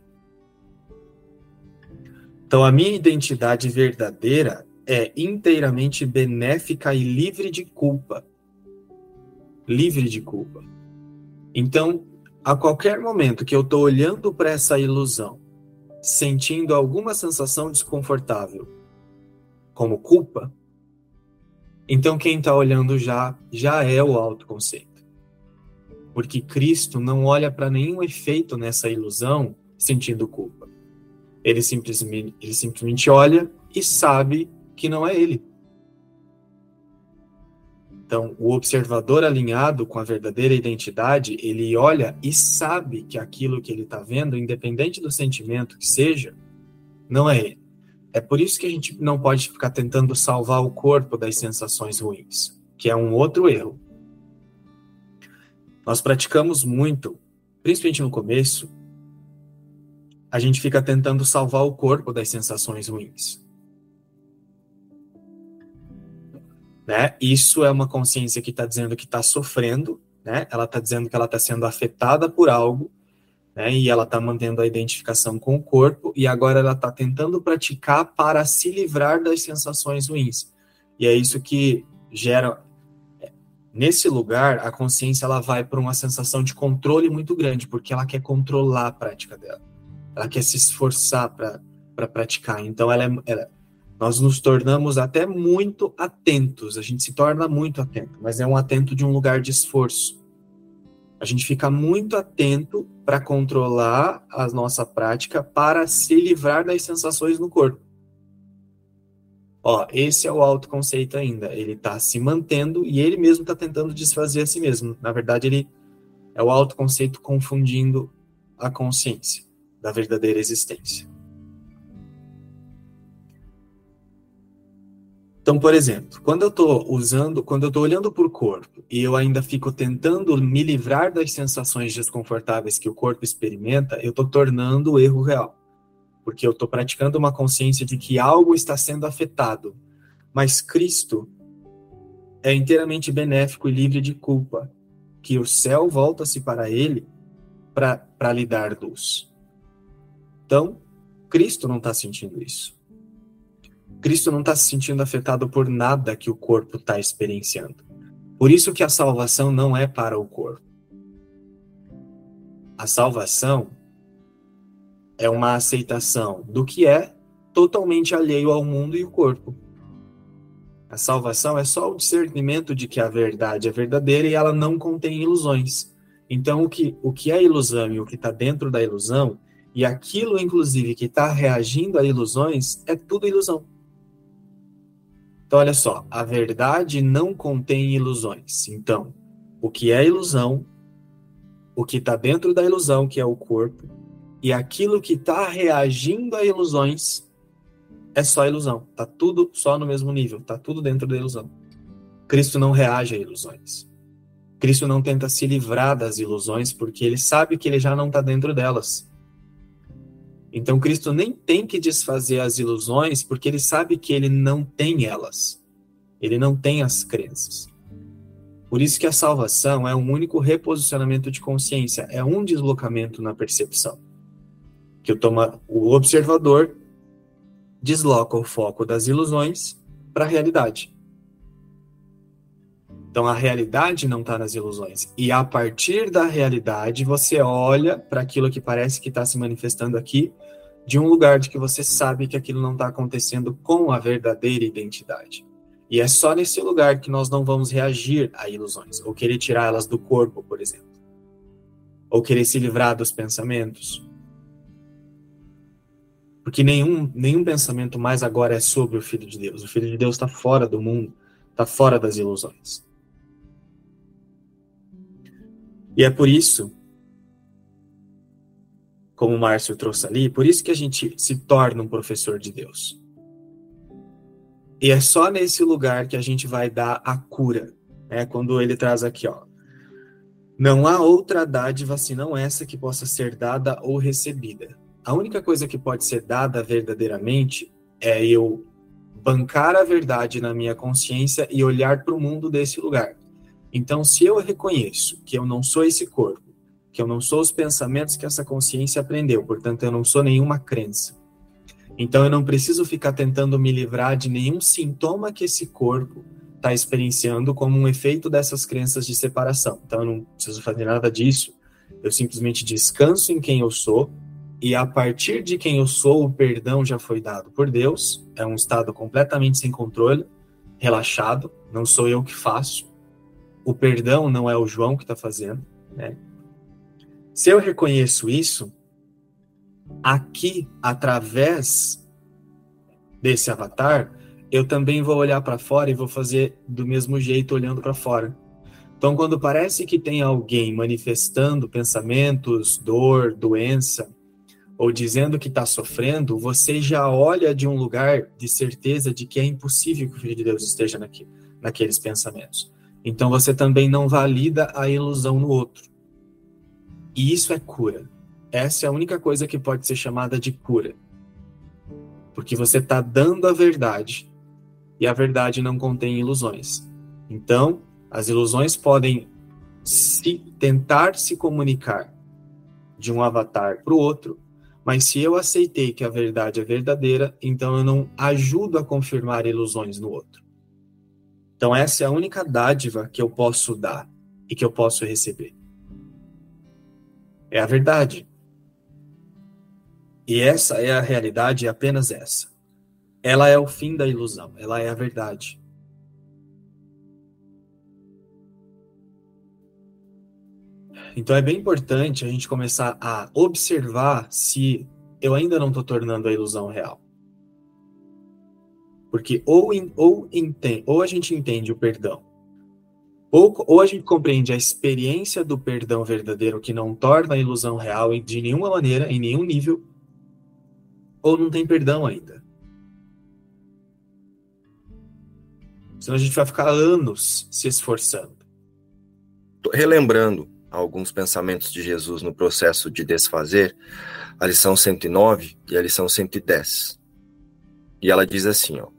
Então, a minha identidade verdadeira é inteiramente benéfica e livre de culpa. Livre de culpa. Então, a qualquer momento que eu estou olhando para essa ilusão, sentindo alguma sensação desconfortável, como culpa, então quem está olhando já já é o autoconceito. Porque Cristo não olha para nenhum efeito nessa ilusão sentindo culpa. Ele simplesmente, ele simplesmente olha e sabe que não é ele. Então, o observador alinhado com a verdadeira identidade, ele olha e sabe que aquilo que ele está vendo, independente do sentimento que seja, não é ele. É por isso que a gente não pode ficar tentando salvar o corpo das sensações ruins, que é um outro erro. Nós praticamos muito, principalmente no começo, a gente fica tentando salvar o corpo das sensações ruins. Né? Isso é uma consciência que está dizendo que está sofrendo, né? Ela está dizendo que ela está sendo afetada por algo, né? E ela está mantendo a identificação com o corpo e agora ela está tentando praticar para se livrar das sensações ruins. E é isso que gera nesse lugar a consciência ela vai para uma sensação de controle muito grande, porque ela quer controlar a prática dela. Ela quer se esforçar para para praticar. Então ela, é, ela nós nos tornamos até muito atentos, a gente se torna muito atento, mas é um atento de um lugar de esforço. A gente fica muito atento para controlar a nossa prática para se livrar das sensações no corpo. Ó, esse é o autoconceito ainda. Ele está se mantendo e ele mesmo está tentando desfazer a si mesmo. Na verdade, ele é o autoconceito confundindo a consciência da verdadeira existência. Então, por exemplo, quando eu estou usando, quando eu estou olhando para o corpo e eu ainda fico tentando me livrar das sensações desconfortáveis que o corpo experimenta, eu estou tornando o erro real. Porque eu estou praticando uma consciência de que algo está sendo afetado. Mas Cristo é inteiramente benéfico e livre de culpa. Que o céu volta-se para ele para lhe dar luz. Então, Cristo não está sentindo isso. Cristo não está se sentindo afetado por nada que o corpo está experienciando. Por isso que a salvação não é para o corpo. A salvação é uma aceitação do que é totalmente alheio ao mundo e o corpo. A salvação é só o discernimento de que a verdade é verdadeira e ela não contém ilusões. Então, o que, o que é ilusão e o que está dentro da ilusão, e aquilo, inclusive, que está reagindo a ilusões, é tudo ilusão. Então, olha só, a verdade não contém ilusões. Então, o que é ilusão, o que está dentro da ilusão, que é o corpo, e aquilo que está reagindo a ilusões é só ilusão. Tá tudo só no mesmo nível, tá tudo dentro da ilusão. Cristo não reage a ilusões. Cristo não tenta se livrar das ilusões porque ele sabe que ele já não está dentro delas. Então, Cristo nem tem que desfazer as ilusões, porque ele sabe que ele não tem elas. Ele não tem as crenças. Por isso que a salvação é um único reposicionamento de consciência, é um deslocamento na percepção. Que o, toma, o observador desloca o foco das ilusões para a realidade. Então a realidade não está nas ilusões. E a partir da realidade, você olha para aquilo que parece que está se manifestando aqui, de um lugar de que você sabe que aquilo não está acontecendo com a verdadeira identidade. E é só nesse lugar que nós não vamos reagir a ilusões, ou querer tirá-las do corpo, por exemplo. Ou querer se livrar dos pensamentos. Porque nenhum, nenhum pensamento mais agora é sobre o Filho de Deus. O Filho de Deus está fora do mundo, está fora das ilusões. E é por isso, como o Márcio trouxe ali, por isso que a gente se torna um professor de Deus. E é só nesse lugar que a gente vai dar a cura. Né? Quando ele traz aqui, ó. Não há outra dádiva senão essa que possa ser dada ou recebida. A única coisa que pode ser dada verdadeiramente é eu bancar a verdade na minha consciência e olhar para o mundo desse lugar. Então, se eu reconheço que eu não sou esse corpo, que eu não sou os pensamentos que essa consciência aprendeu, portanto, eu não sou nenhuma crença. Então, eu não preciso ficar tentando me livrar de nenhum sintoma que esse corpo está experienciando como um efeito dessas crenças de separação. Então, eu não preciso fazer nada disso. Eu simplesmente descanso em quem eu sou e a partir de quem eu sou, o perdão já foi dado por Deus. É um estado completamente sem controle, relaxado. Não sou eu que faço o perdão não é o João que está fazendo, né? Se eu reconheço isso, aqui, através desse avatar, eu também vou olhar para fora e vou fazer do mesmo jeito olhando para fora. Então, quando parece que tem alguém manifestando pensamentos, dor, doença, ou dizendo que está sofrendo, você já olha de um lugar de certeza de que é impossível que o Filho de Deus esteja naquele, naqueles pensamentos. Então você também não valida a ilusão no outro. E isso é cura. Essa é a única coisa que pode ser chamada de cura. Porque você está dando a verdade e a verdade não contém ilusões. Então, as ilusões podem se tentar se comunicar de um avatar para o outro, mas se eu aceitei que a verdade é verdadeira, então eu não ajudo a confirmar ilusões no outro. Então, essa é a única dádiva que eu posso dar e que eu posso receber. É a verdade. E essa é a realidade, é apenas essa. Ela é o fim da ilusão, ela é a verdade. Então é bem importante a gente começar a observar se eu ainda não estou tornando a ilusão real. Porque ou, ou, entende, ou a gente entende o perdão, ou, ou a gente compreende a experiência do perdão verdadeiro que não torna a ilusão real de nenhuma maneira, em nenhum nível, ou não tem perdão ainda. Senão a gente vai ficar anos se esforçando. Tô relembrando alguns pensamentos de Jesus no processo de desfazer, a lição 109 e a lição 110. E ela diz assim, ó.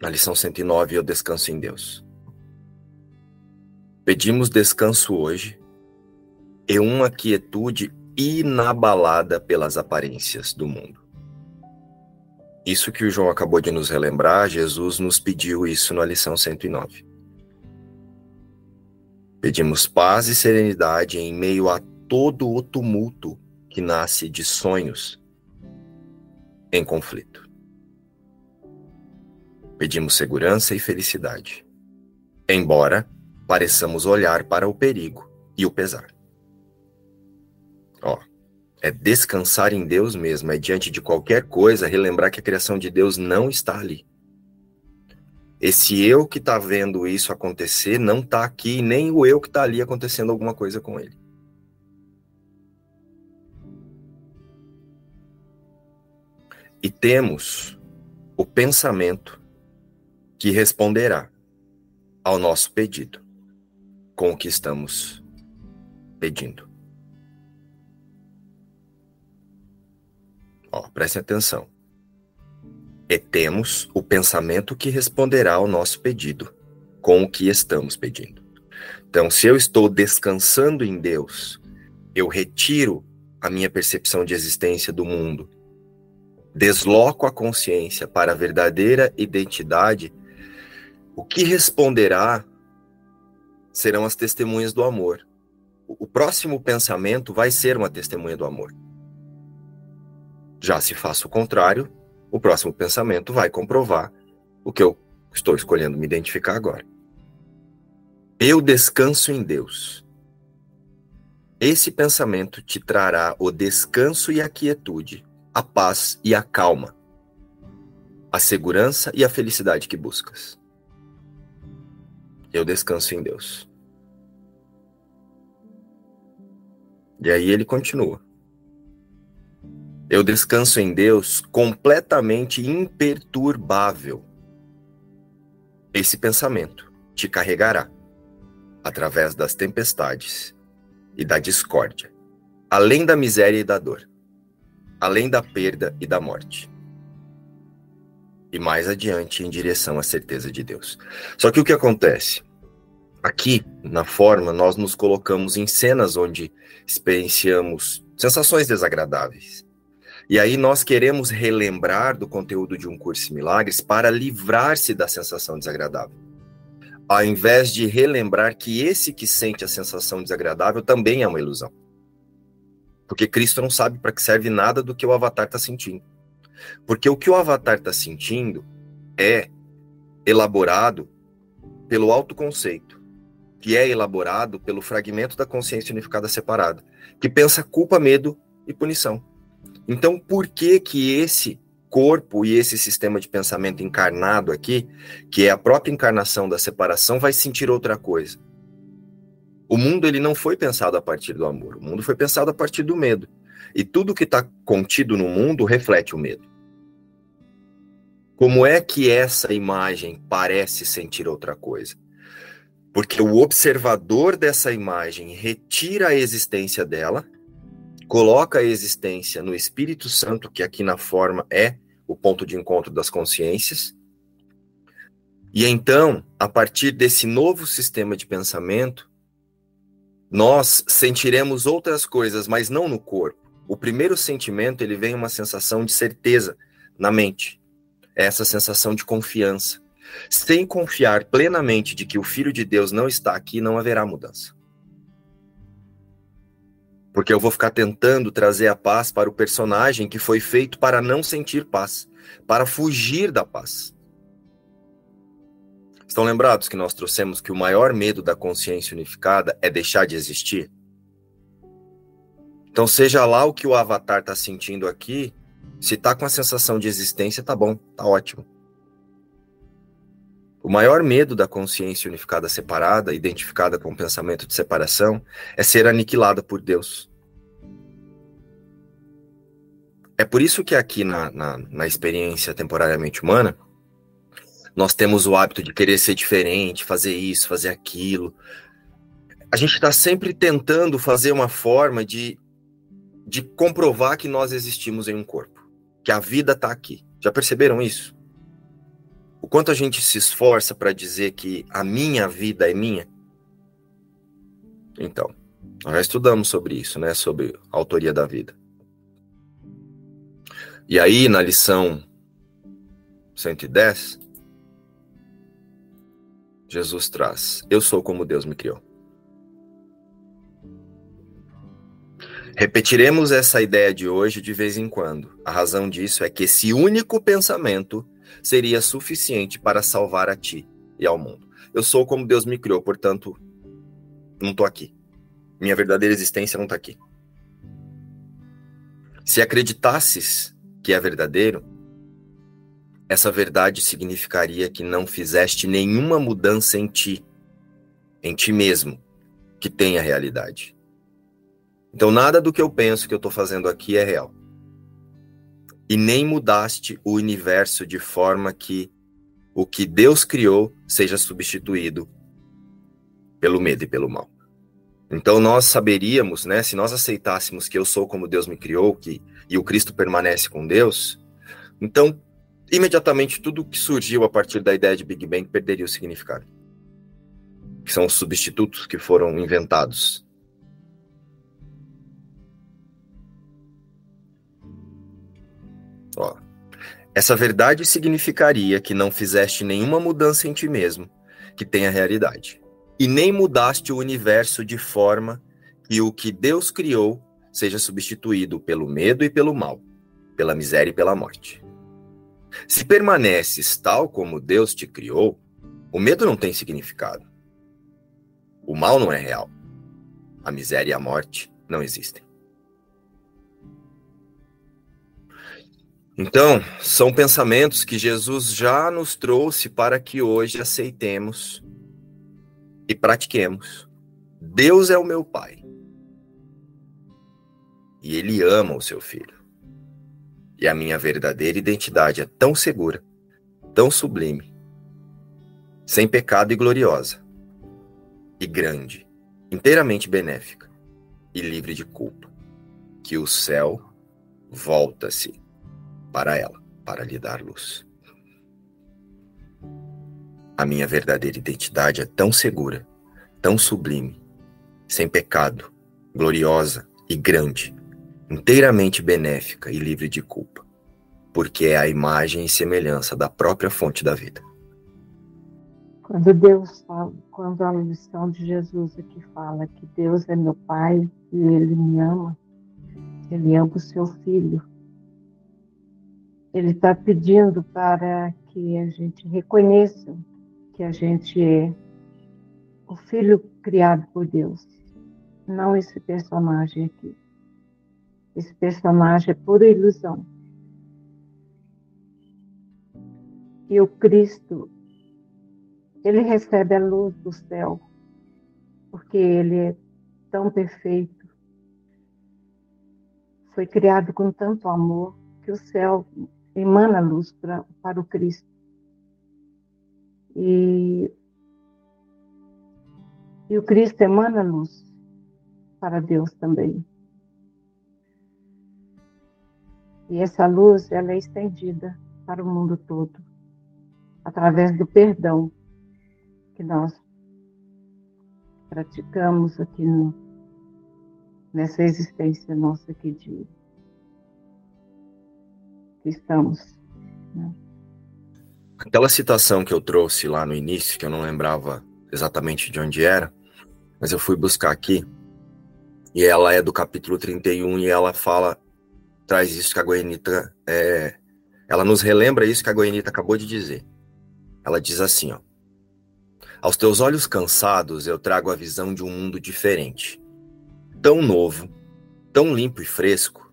Na lição 109, eu descanso em Deus. Pedimos descanso hoje e uma quietude inabalada pelas aparências do mundo. Isso que o João acabou de nos relembrar, Jesus nos pediu isso na lição 109. Pedimos paz e serenidade em meio a todo o tumulto que nasce de sonhos em conflito. Pedimos segurança e felicidade, embora pareçamos olhar para o perigo e o pesar. Ó, é descansar em Deus mesmo, é diante de qualquer coisa relembrar que a criação de Deus não está ali. Esse eu que está vendo isso acontecer não está aqui, nem o eu que está ali acontecendo alguma coisa com ele. E temos o pensamento que responderá ao nosso pedido com o que estamos pedindo. Ó, preste atenção e temos o pensamento que responderá ao nosso pedido com o que estamos pedindo. Então, se eu estou descansando em Deus, eu retiro a minha percepção de existência do mundo, desloco a consciência para a verdadeira identidade, o que responderá serão as testemunhas do amor. O próximo pensamento vai ser uma testemunha do amor. Já se faço o contrário, o próximo pensamento vai comprovar o que eu estou escolhendo me identificar agora. Eu descanso em Deus. Esse pensamento te trará o descanso e a quietude, a paz e a calma, a segurança e a felicidade que buscas. Eu descanso em Deus. E aí ele continua. Eu descanso em Deus completamente imperturbável. Esse pensamento te carregará através das tempestades e da discórdia, além da miséria e da dor, além da perda e da morte. E mais adiante em direção à certeza de Deus. Só que o que acontece? Aqui, na forma, nós nos colocamos em cenas onde experienciamos sensações desagradáveis e aí nós queremos relembrar do conteúdo de um curso em milagres para livrar-se da sensação desagradável. Ao invés de relembrar que esse que sente a sensação desagradável também é uma ilusão. Porque Cristo não sabe para que serve nada do que o avatar está sentindo. Porque o que o avatar está sentindo é elaborado pelo autoconceito, que é elaborado pelo fragmento da consciência unificada separada, que pensa culpa, medo e punição. Então, por que que esse corpo e esse sistema de pensamento encarnado aqui, que é a própria encarnação da separação, vai sentir outra coisa? O mundo ele não foi pensado a partir do amor, o mundo foi pensado a partir do medo. E tudo que está contido no mundo reflete o medo. Como é que essa imagem parece sentir outra coisa? Porque o observador dessa imagem retira a existência dela coloca a existência no Espírito Santo, que aqui na forma é o ponto de encontro das consciências. E então, a partir desse novo sistema de pensamento, nós sentiremos outras coisas, mas não no corpo. O primeiro sentimento, ele vem uma sensação de certeza na mente. É essa sensação de confiança. Sem confiar plenamente de que o Filho de Deus não está aqui, não haverá mudança porque eu vou ficar tentando trazer a paz para o personagem que foi feito para não sentir paz, para fugir da paz. Estão lembrados que nós trouxemos que o maior medo da consciência unificada é deixar de existir? Então, seja lá o que o avatar está sentindo aqui, se está com a sensação de existência, tá bom, tá ótimo. O maior medo da consciência unificada separada, identificada com o pensamento de separação, é ser aniquilada por Deus. É por isso que aqui na, na, na experiência temporariamente humana, nós temos o hábito de querer ser diferente, fazer isso, fazer aquilo. A gente está sempre tentando fazer uma forma de, de comprovar que nós existimos em um corpo, que a vida está aqui. Já perceberam isso? O quanto a gente se esforça para dizer que a minha vida é minha? Então, nós já estudamos sobre isso, né? Sobre a autoria da vida. E aí, na lição 110, Jesus traz: Eu sou como Deus me criou. Repetiremos essa ideia de hoje de vez em quando. A razão disso é que esse único pensamento seria suficiente para salvar a ti e ao mundo. Eu sou como Deus me criou, portanto, não estou aqui. Minha verdadeira existência não está aqui. Se acreditasses que é verdadeiro, essa verdade significaria que não fizeste nenhuma mudança em ti, em ti mesmo, que tenha realidade. Então, nada do que eu penso que eu estou fazendo aqui é real e nem mudaste o universo de forma que o que Deus criou seja substituído pelo medo e pelo mal. Então nós saberíamos, né, se nós aceitássemos que eu sou como Deus me criou, que e o Cristo permanece com Deus, então imediatamente tudo que surgiu a partir da ideia de Big Bang perderia o significado. Que são os substitutos que foram inventados Ó, essa verdade significaria que não fizeste nenhuma mudança em ti mesmo, que tenha realidade, e nem mudaste o universo de forma que o que Deus criou seja substituído pelo medo e pelo mal, pela miséria e pela morte. Se permaneces tal como Deus te criou, o medo não tem significado. O mal não é real. A miséria e a morte não existem. Então, são pensamentos que Jesus já nos trouxe para que hoje aceitemos e pratiquemos. Deus é o meu Pai. E Ele ama o seu filho. E a minha verdadeira identidade é tão segura, tão sublime, sem pecado e gloriosa, e grande, inteiramente benéfica e livre de culpa, que o céu volta-se para ela, para lhe dar luz. A minha verdadeira identidade é tão segura, tão sublime, sem pecado, gloriosa e grande, inteiramente benéfica e livre de culpa, porque é a imagem e semelhança da própria fonte da vida. Quando Deus fala, quando a lição de Jesus aqui fala que Deus é meu Pai e Ele me ama, Ele ama o seu Filho, ele está pedindo para que a gente reconheça que a gente é o filho criado por Deus, não esse personagem aqui. Esse personagem é pura ilusão. E o Cristo, ele recebe a luz do céu, porque ele é tão perfeito, foi criado com tanto amor que o céu emana luz pra, para o Cristo. E, e o Cristo emana luz para Deus também. E essa luz ela é estendida para o mundo todo através do perdão que nós praticamos aqui no, nessa existência nossa aqui de cristãos. Né? Aquela citação que eu trouxe lá no início, que eu não lembrava exatamente de onde era, mas eu fui buscar aqui, e ela é do capítulo 31, e ela fala, traz isso que a Goianita, é, ela nos relembra isso que a Goianita acabou de dizer. Ela diz assim, ó, Aos teus olhos cansados eu trago a visão de um mundo diferente, tão novo, tão limpo e fresco,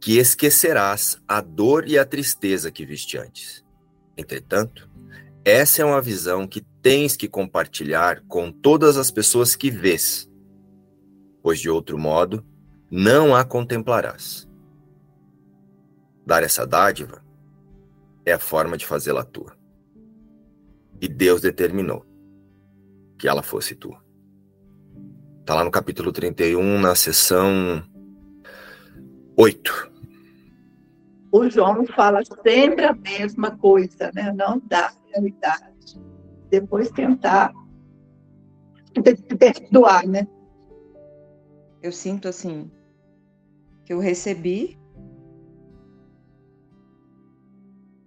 que esquecerás a dor e a tristeza que viste antes. Entretanto, essa é uma visão que tens que compartilhar com todas as pessoas que vês, pois de outro modo não a contemplarás. Dar essa dádiva é a forma de fazê-la tua. E Deus determinou que ela fosse tua. Está lá no capítulo 31, na seção 8. O João fala sempre a mesma coisa, né? Não dá realidade. Depois tentar perdoar, né? Eu sinto assim que eu recebi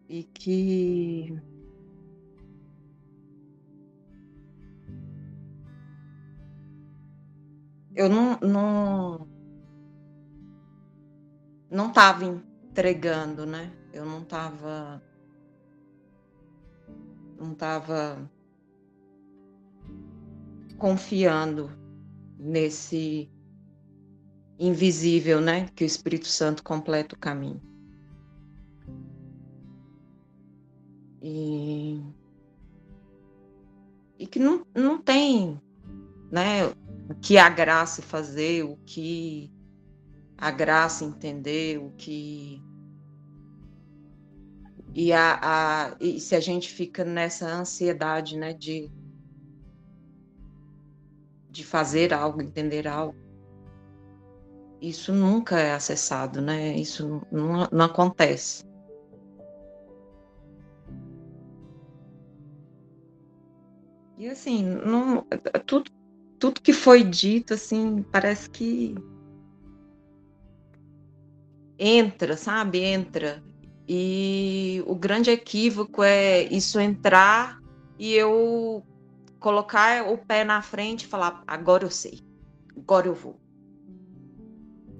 e que eu não não não estava entregando, né? Eu não estava não estava confiando nesse invisível, né? Que o Espírito Santo completa o caminho. E, e que não, não tem né, o que a graça fazer, o que a graça entender, o que. E, a, a, e se a gente fica nessa ansiedade né, de, de fazer algo, entender algo, isso nunca é acessado, né? Isso não, não acontece. E assim, não, tudo, tudo que foi dito, assim, parece que entra, sabe? Entra. E o grande equívoco é isso entrar e eu colocar o pé na frente e falar, agora eu sei, agora eu vou.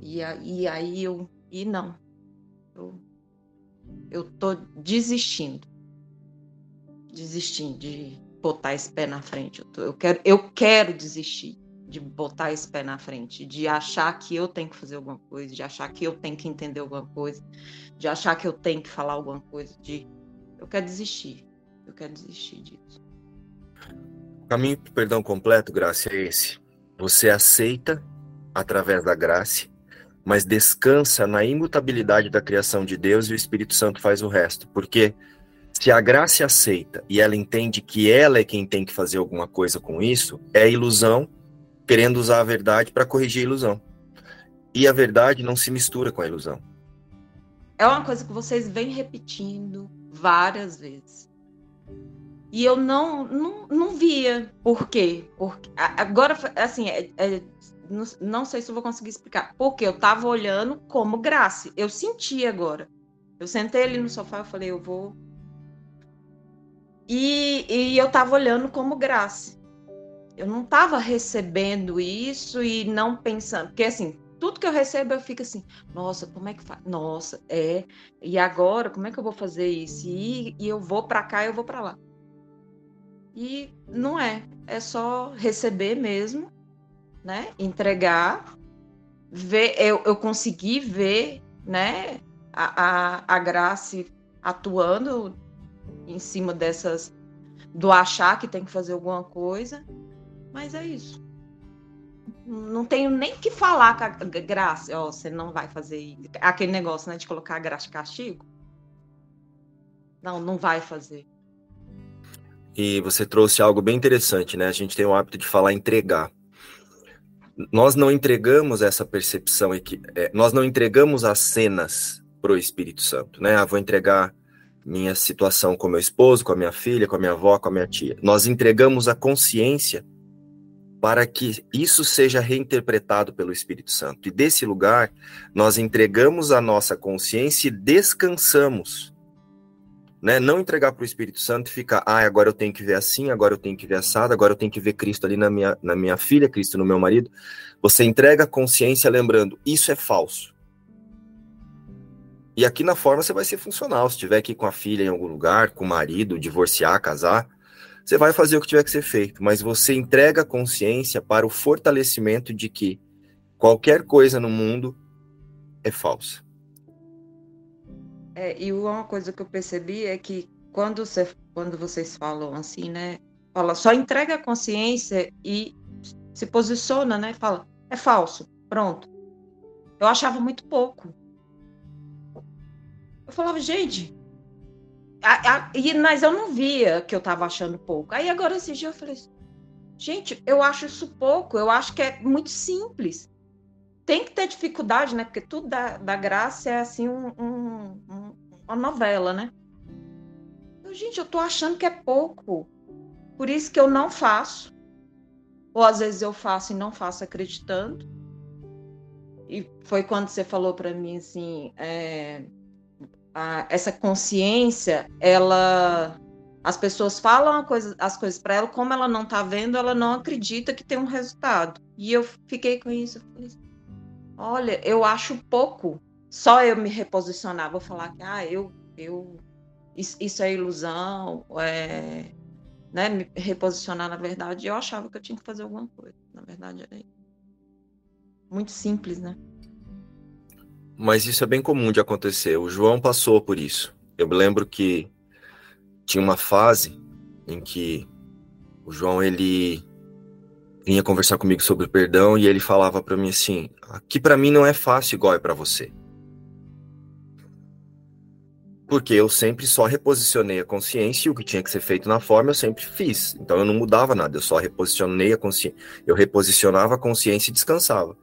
E, e aí eu, e não, eu, eu tô desistindo, desistindo de botar esse pé na frente. Eu, tô, eu, quero, eu quero desistir de botar esse pé na frente, de achar que eu tenho que fazer alguma coisa, de achar que eu tenho que entender alguma coisa, de achar que eu tenho que falar alguma coisa, de eu quero desistir. Eu quero desistir disso. O caminho para o perdão completo, Graça, é esse. Você aceita através da graça, mas descansa na imutabilidade da criação de Deus e o Espírito Santo faz o resto. Porque se a graça aceita e ela entende que ela é quem tem que fazer alguma coisa com isso, é ilusão, querendo usar a verdade para corrigir a ilusão. E a verdade não se mistura com a ilusão. É uma coisa que vocês vêm repetindo várias vezes. E eu não, não, não via por quê. Porque, agora, assim, é, é, não, não sei se eu vou conseguir explicar. Porque eu estava olhando como graça. Eu senti agora. Eu sentei ali no sofá e falei, eu vou e, e eu estava olhando como graça. Eu não estava recebendo isso e não pensando, porque assim, tudo que eu recebo eu fico assim, nossa, como é que faz? Nossa, é. E agora, como é que eu vou fazer isso? E, e eu vou para cá, eu vou para lá. E não é, é só receber mesmo, né? Entregar, ver, eu, eu consegui ver, né? A, a, a Grace atuando em cima dessas do achar que tem que fazer alguma coisa, mas é isso. Não tenho nem que falar com a graça, ó, oh, você não vai fazer aquele negócio, né, de colocar a graça de castigo. Não, não vai fazer. E você trouxe algo bem interessante, né? A gente tem o hábito de falar entregar. Nós não entregamos essa percepção aqui, é, nós não entregamos as cenas para o Espírito Santo, né? Ah, vou entregar minha situação com meu esposo, com a minha filha, com a minha avó, com a minha tia. Nós entregamos a consciência para que isso seja reinterpretado pelo Espírito Santo. E desse lugar, nós entregamos a nossa consciência e descansamos. Né? Não entregar para o Espírito Santo e ficar, ah, agora eu tenho que ver assim, agora eu tenho que ver assado, agora eu tenho que ver Cristo ali na minha, na minha filha, Cristo no meu marido. Você entrega a consciência lembrando, isso é falso. E aqui na forma você vai ser funcional. Se estiver aqui com a filha em algum lugar, com o marido, divorciar, casar, você vai fazer o que tiver que ser feito, mas você entrega a consciência para o fortalecimento de que qualquer coisa no mundo é falsa. É, e uma coisa que eu percebi é que quando, você, quando vocês falam assim, né? Fala, só entrega a consciência e se posiciona, né? Fala, é falso, pronto. Eu achava muito pouco. Eu falava, gente, a, a, e, mas eu não via que eu estava achando pouco. Aí agora esse dia eu falei, gente, eu acho isso pouco, eu acho que é muito simples. Tem que ter dificuldade, né? Porque tudo da, da graça é assim um, um, um, uma novela, né? Eu, gente, eu tô achando que é pouco. Por isso que eu não faço. Ou às vezes eu faço e não faço acreditando. E foi quando você falou para mim assim, é, a, essa consciência, ela as pessoas falam coisa, as coisas para ela, como ela não está vendo, ela não acredita que tem um resultado. E eu fiquei com isso. Eu falei, olha, eu acho pouco. Só eu me reposicionar, vou falar que ah, eu, eu isso, isso é ilusão, é, né, me reposicionar na verdade. Eu achava que eu tinha que fazer alguma coisa. Na verdade, é muito simples, né? Mas isso é bem comum de acontecer. O João passou por isso. Eu me lembro que tinha uma fase em que o João ele vinha conversar comigo sobre perdão e ele falava para mim assim: "Aqui para mim não é fácil igual é para você". Porque eu sempre só reposicionei a consciência e o que tinha que ser feito na forma eu sempre fiz. Então eu não mudava nada, eu só reposicionei a consciência. Eu reposicionava a consciência e descansava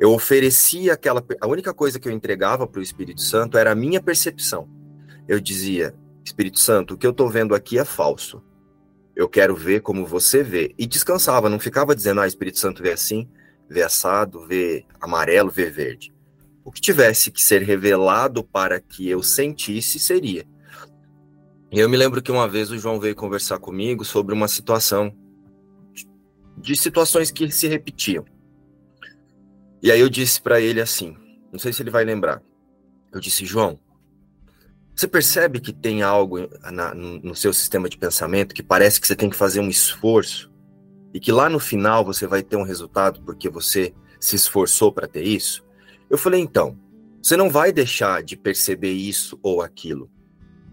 eu oferecia aquela. A única coisa que eu entregava para o Espírito Santo era a minha percepção. Eu dizia, Espírito Santo, o que eu estou vendo aqui é falso. Eu quero ver como você vê. E descansava, não ficava dizendo, ah, Espírito Santo vê assim, vê assado, vê amarelo, vê verde. O que tivesse que ser revelado para que eu sentisse seria. E eu me lembro que uma vez o João veio conversar comigo sobre uma situação, de situações que se repetiam. E aí eu disse para ele assim, não sei se ele vai lembrar. Eu disse, João, você percebe que tem algo na, no seu sistema de pensamento que parece que você tem que fazer um esforço e que lá no final você vai ter um resultado porque você se esforçou para ter isso? Eu falei, então, você não vai deixar de perceber isso ou aquilo,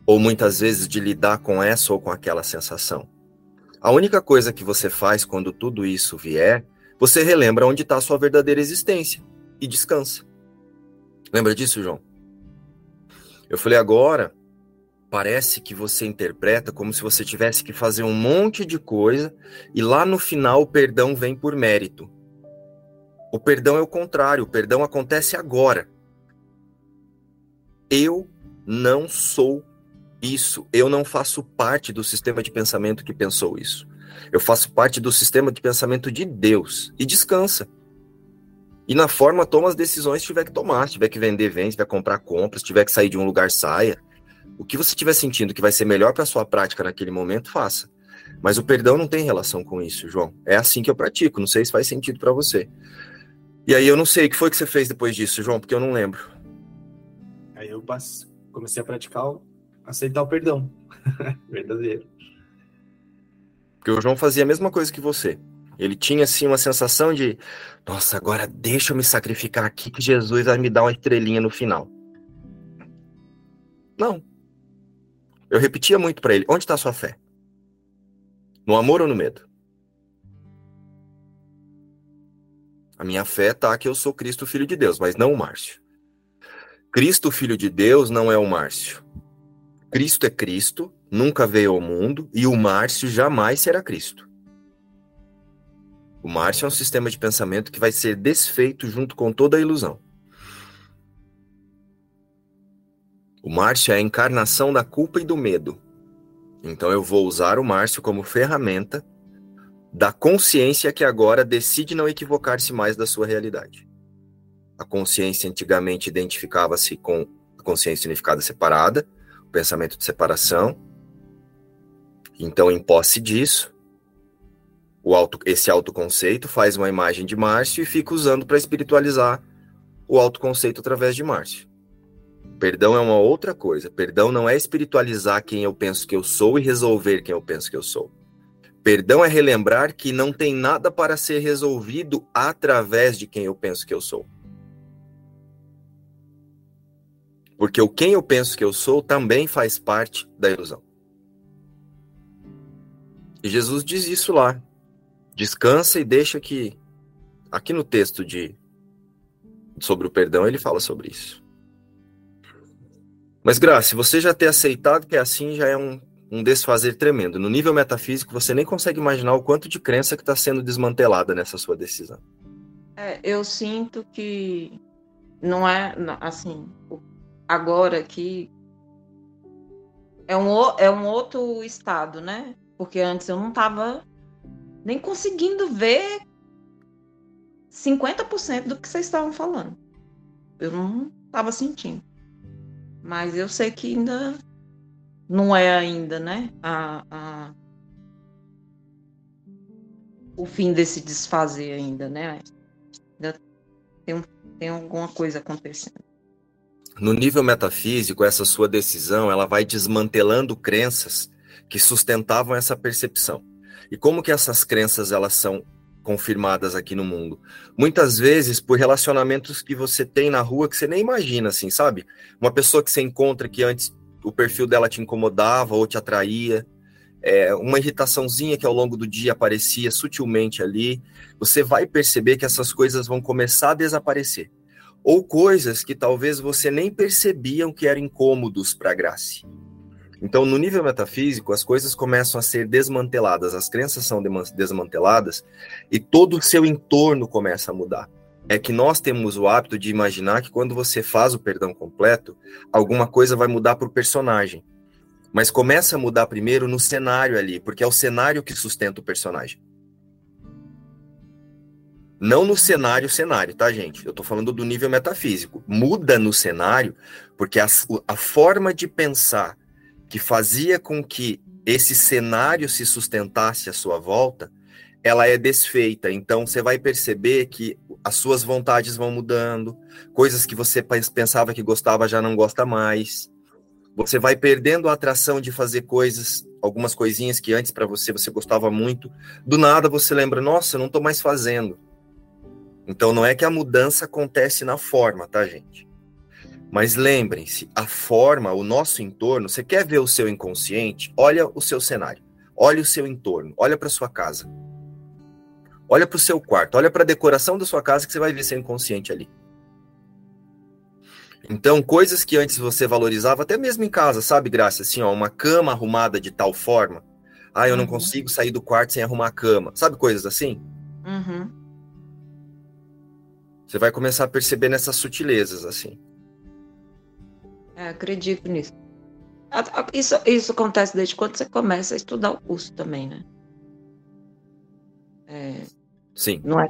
ou muitas vezes de lidar com essa ou com aquela sensação. A única coisa que você faz quando tudo isso vier você relembra onde está a sua verdadeira existência e descansa. Lembra disso, João? Eu falei agora, parece que você interpreta como se você tivesse que fazer um monte de coisa e lá no final o perdão vem por mérito. O perdão é o contrário, o perdão acontece agora. Eu não sou isso, eu não faço parte do sistema de pensamento que pensou isso. Eu faço parte do sistema de pensamento de Deus e descansa. E na forma, toma as decisões que tiver que tomar. Se tiver que vender, vende. Se tiver que comprar, compra. Se tiver que sair de um lugar, saia. O que você estiver sentindo que vai ser melhor para sua prática naquele momento, faça. Mas o perdão não tem relação com isso, João. É assim que eu pratico. Não sei se faz sentido para você. E aí eu não sei o que foi que você fez depois disso, João, porque eu não lembro. Aí eu comecei a praticar, aceitar o perdão <laughs> verdadeiro. Porque o João fazia a mesma coisa que você. Ele tinha assim uma sensação de, nossa, agora deixa eu me sacrificar aqui que Jesus vai me dar uma estrelinha no final. Não. Eu repetia muito para ele: onde está sua fé? No amor ou no medo? A minha fé tá que eu sou Cristo, filho de Deus, mas não o Márcio. Cristo, filho de Deus, não é o Márcio. Cristo é Cristo, nunca veio ao mundo e o Márcio jamais será Cristo. O Márcio é um sistema de pensamento que vai ser desfeito junto com toda a ilusão. O Márcio é a encarnação da culpa e do medo. Então eu vou usar o Márcio como ferramenta da consciência que agora decide não equivocar-se mais da sua realidade. A consciência antigamente identificava-se com a consciência unificada separada, o pensamento de separação, então, em posse disso, o auto, esse autoconceito faz uma imagem de Márcio e fica usando para espiritualizar o autoconceito através de Márcio. Perdão é uma outra coisa. Perdão não é espiritualizar quem eu penso que eu sou e resolver quem eu penso que eu sou. perdão é relembrar que não tem nada para ser resolvido através de quem eu penso que eu sou. Porque o quem eu penso que eu sou também faz parte da ilusão. E Jesus diz isso lá. Descansa e deixa que aqui no texto de sobre o perdão ele fala sobre isso. Mas Graça, você já ter aceitado que é assim já é um, um desfazer tremendo. No nível metafísico, você nem consegue imaginar o quanto de crença que está sendo desmantelada nessa sua decisão. É, eu sinto que não é assim agora que é um, é um outro estado, né? Porque antes eu não estava nem conseguindo ver 50% do que vocês estavam falando. Eu não estava sentindo. Mas eu sei que ainda não é ainda, né? A, a, o fim desse desfazer ainda, né? Ainda tem, tem alguma coisa acontecendo. No nível metafísico, essa sua decisão, ela vai desmantelando crenças que sustentavam essa percepção. E como que essas crenças elas são confirmadas aqui no mundo. Muitas vezes por relacionamentos que você tem na rua que você nem imagina, assim, sabe? Uma pessoa que você encontra que antes o perfil dela te incomodava ou te atraía, é, uma irritaçãozinha que ao longo do dia aparecia sutilmente ali, você vai perceber que essas coisas vão começar a desaparecer. Ou coisas que talvez você nem percebiam que eram incômodos para a Grace. Então, no nível metafísico, as coisas começam a ser desmanteladas, as crenças são desmanteladas e todo o seu entorno começa a mudar. É que nós temos o hábito de imaginar que quando você faz o perdão completo, alguma coisa vai mudar para o personagem. Mas começa a mudar primeiro no cenário ali, porque é o cenário que sustenta o personagem. Não no cenário, cenário, tá, gente? Eu tô falando do nível metafísico. Muda no cenário, porque a, a forma de pensar que fazia com que esse cenário se sustentasse à sua volta, ela é desfeita. Então você vai perceber que as suas vontades vão mudando, coisas que você pensava que gostava já não gosta mais. Você vai perdendo a atração de fazer coisas, algumas coisinhas que antes para você você gostava muito. Do nada você lembra, nossa, não estou mais fazendo. Então não é que a mudança acontece na forma, tá, gente? Mas lembrem-se, a forma, o nosso entorno, você quer ver o seu inconsciente? Olha o seu cenário, olha o seu entorno, olha para sua casa. Olha para o seu quarto, olha para a decoração da sua casa que você vai ver seu inconsciente ali. Então, coisas que antes você valorizava, até mesmo em casa, sabe, Graça? Assim, ó, uma cama arrumada de tal forma. Ah, eu não uhum. consigo sair do quarto sem arrumar a cama. Sabe coisas assim? Uhum. Você vai começar a perceber nessas sutilezas, assim. É, acredito nisso. Isso, isso acontece desde quando você começa a estudar o curso também, né? É, Sim. Não é?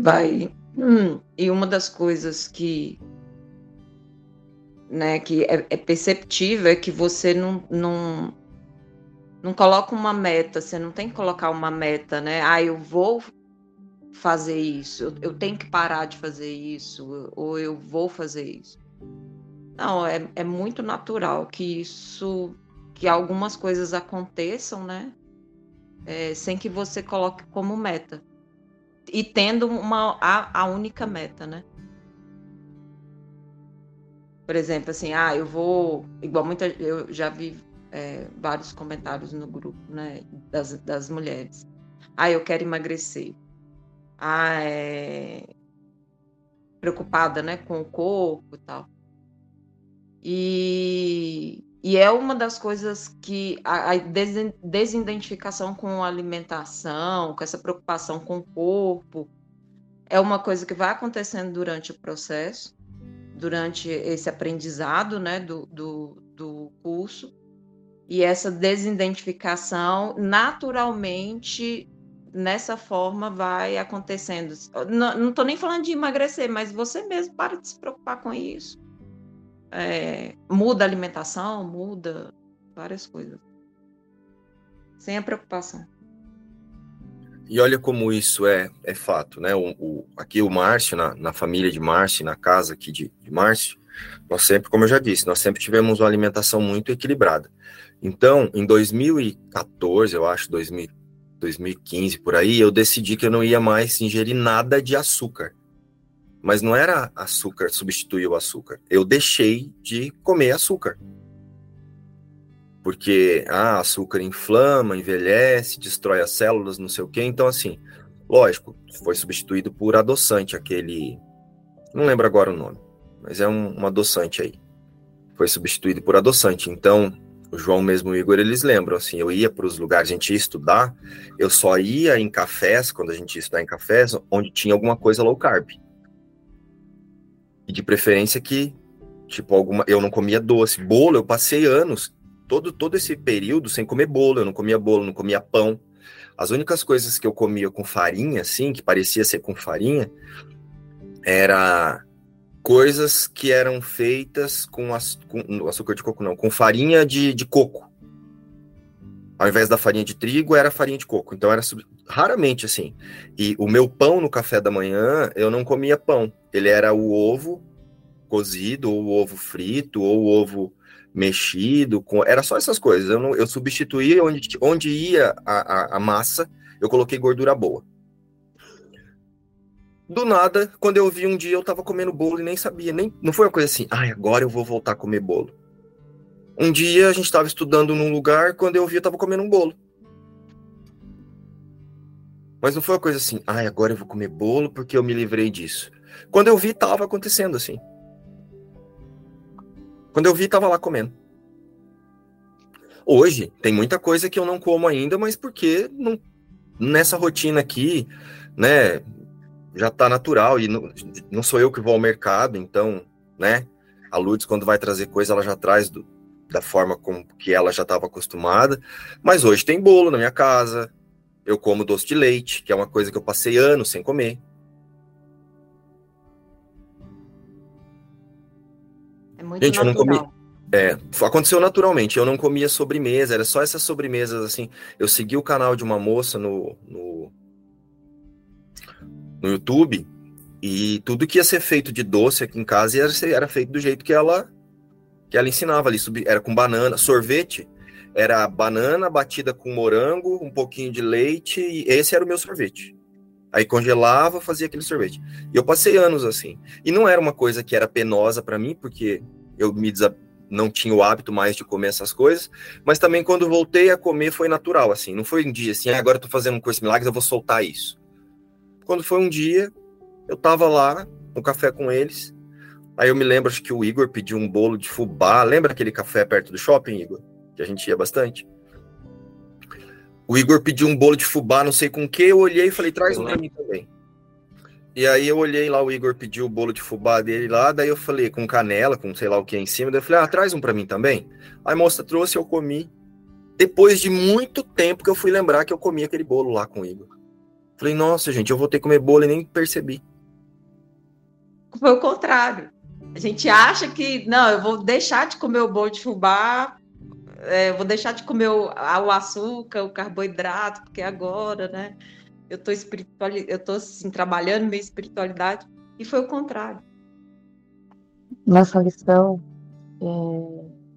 Vai. Hum, e uma das coisas que, né, que é, é perceptível é que você não, não, não coloca uma meta, você não tem que colocar uma meta, né? Ah, eu vou fazer isso, eu, eu tenho que parar de fazer isso, ou eu vou fazer isso. Não, é, é muito natural que isso, que algumas coisas aconteçam, né? É, sem que você coloque como meta. E tendo uma, a, a única meta, né? Por exemplo, assim, ah, eu vou. Igual muita. Eu já vi é, vários comentários no grupo, né? Das, das mulheres. Ah, eu quero emagrecer. Ah, é. Preocupada, né? Com o corpo e tal. E, e é uma das coisas que a, a desidentificação com a alimentação, com essa preocupação com o corpo, é uma coisa que vai acontecendo durante o processo, durante esse aprendizado né, do, do, do curso. E essa desidentificação, naturalmente, nessa forma, vai acontecendo. Não estou nem falando de emagrecer, mas você mesmo para de se preocupar com isso é, muda a alimentação, muda várias coisas. Sem a preocupação. E olha como isso é, é fato, né? O, o aqui o Márcio, na, na, família de Márcio, na casa aqui de, de Márcio, nós sempre, como eu já disse, nós sempre tivemos uma alimentação muito equilibrada. Então, em 2014, eu acho, 2000, 2015 por aí, eu decidi que eu não ia mais ingerir nada de açúcar. Mas não era açúcar substituir o açúcar. Eu deixei de comer açúcar. Porque ah, açúcar inflama, envelhece, destrói as células, não sei o quê. Então, assim, lógico, foi substituído por adoçante, aquele. Não lembro agora o nome, mas é um, um adoçante aí. Foi substituído por adoçante. Então, o João mesmo o Igor, eles lembram, assim, eu ia para os lugares, a gente ia estudar, eu só ia em cafés, quando a gente ia estudar em cafés, onde tinha alguma coisa low carb. E de preferência que, tipo, alguma, eu não comia doce. Bolo, eu passei anos, todo, todo esse período sem comer bolo, eu não comia bolo, não comia pão. As únicas coisas que eu comia com farinha, assim, que parecia ser com farinha, era coisas que eram feitas com, as, com açúcar de coco, não, com farinha de, de coco. Ao invés da farinha de trigo, era farinha de coco. Então era raramente assim. E o meu pão no café da manhã, eu não comia pão. Ele era o ovo cozido, ou o ovo frito, ou o ovo mexido. Com... Era só essas coisas. Eu, não, eu substituía onde, onde ia a, a, a massa, eu coloquei gordura boa. Do nada, quando eu vi um dia, eu tava comendo bolo e nem sabia, nem não foi uma coisa assim, ai, agora eu vou voltar a comer bolo. Um dia a gente estava estudando num lugar, quando eu vi, eu tava comendo um bolo. Mas não foi uma coisa assim, ai, agora eu vou comer bolo porque eu me livrei disso. Quando eu vi, tava acontecendo assim. Quando eu vi, tava lá comendo. Hoje, tem muita coisa que eu não como ainda, mas porque não, nessa rotina aqui, né, já está natural e não, não, sou eu que vou ao mercado, então, né? A Lourdes, quando vai trazer coisa, ela já traz do, da forma com que ela já estava acostumada. Mas hoje tem bolo na minha casa, eu como doce de leite, que é uma coisa que eu passei anos sem comer. É muito Gente, natural. eu não comi. É, aconteceu naturalmente. Eu não comia sobremesa, era só essas sobremesas assim. Eu segui o canal de uma moça no, no no YouTube e tudo que ia ser feito de doce aqui em casa era, era feito do jeito que ela que ela ensinava ali, era com banana, sorvete, era banana batida com morango, um pouquinho de leite, e esse era o meu sorvete. Aí congelava, fazia aquele sorvete. E eu passei anos assim. E não era uma coisa que era penosa para mim, porque eu me não tinha o hábito mais de comer essas coisas, mas também quando voltei a comer foi natural, assim. Não foi um dia assim, ah, agora eu tô fazendo um curso de milagres, eu vou soltar isso. Quando foi um dia, eu tava lá no café com eles. Aí eu me lembro, acho que o Igor pediu um bolo de fubá. Lembra aquele café perto do shopping, Igor? Que a gente ia bastante. O Igor pediu um bolo de fubá, não sei com o que. Eu olhei e falei, traz um pra mim também. E aí eu olhei lá, o Igor pediu o bolo de fubá dele lá, daí eu falei, com canela, com sei lá o que em cima, daí eu falei, ah, traz um para mim também. Aí a moça trouxe, eu comi. Depois de muito tempo que eu fui lembrar que eu comi aquele bolo lá com o Igor. Falei, nossa, gente, eu vou ter que comer bolo e nem percebi. Foi o contrário. A gente acha que, não, eu vou deixar de comer o bolo de fubá, é, vou deixar de comer o, o, açúcar, o carboidrato, porque agora, né? Eu tô espiritual, eu tô assim, trabalhando minha espiritualidade, e foi o contrário. Nossa lição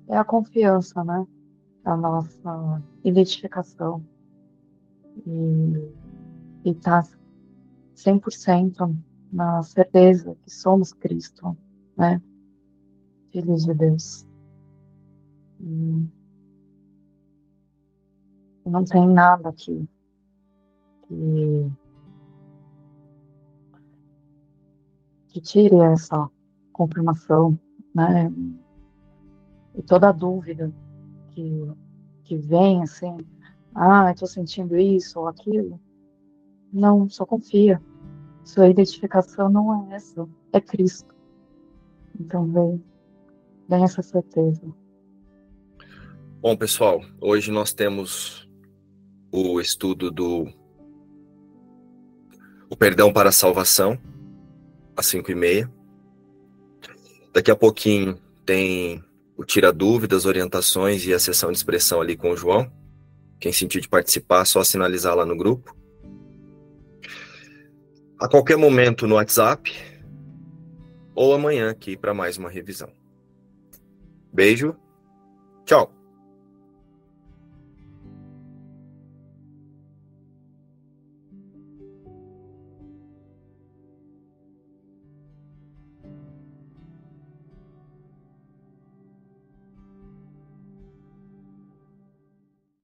é, é a confiança, né? A nossa identificação. E e estar tá 100% na certeza que somos Cristo, né? Filhos de Deus. E não tem nada aqui que, que tire essa confirmação, né? E toda dúvida que, que vem, assim, ah, estou sentindo isso ou aquilo, não, só confia. Sua identificação não é essa, é Cristo. Então vem, vem essa certeza. Bom, pessoal, hoje nós temos o estudo do o perdão para a salvação, às 5 e meia. Daqui a pouquinho tem o tira dúvidas, orientações e a sessão de expressão ali com o João. Quem sentir de participar, só sinalizar lá no grupo a qualquer momento no WhatsApp ou amanhã aqui para mais uma revisão. Beijo, tchau.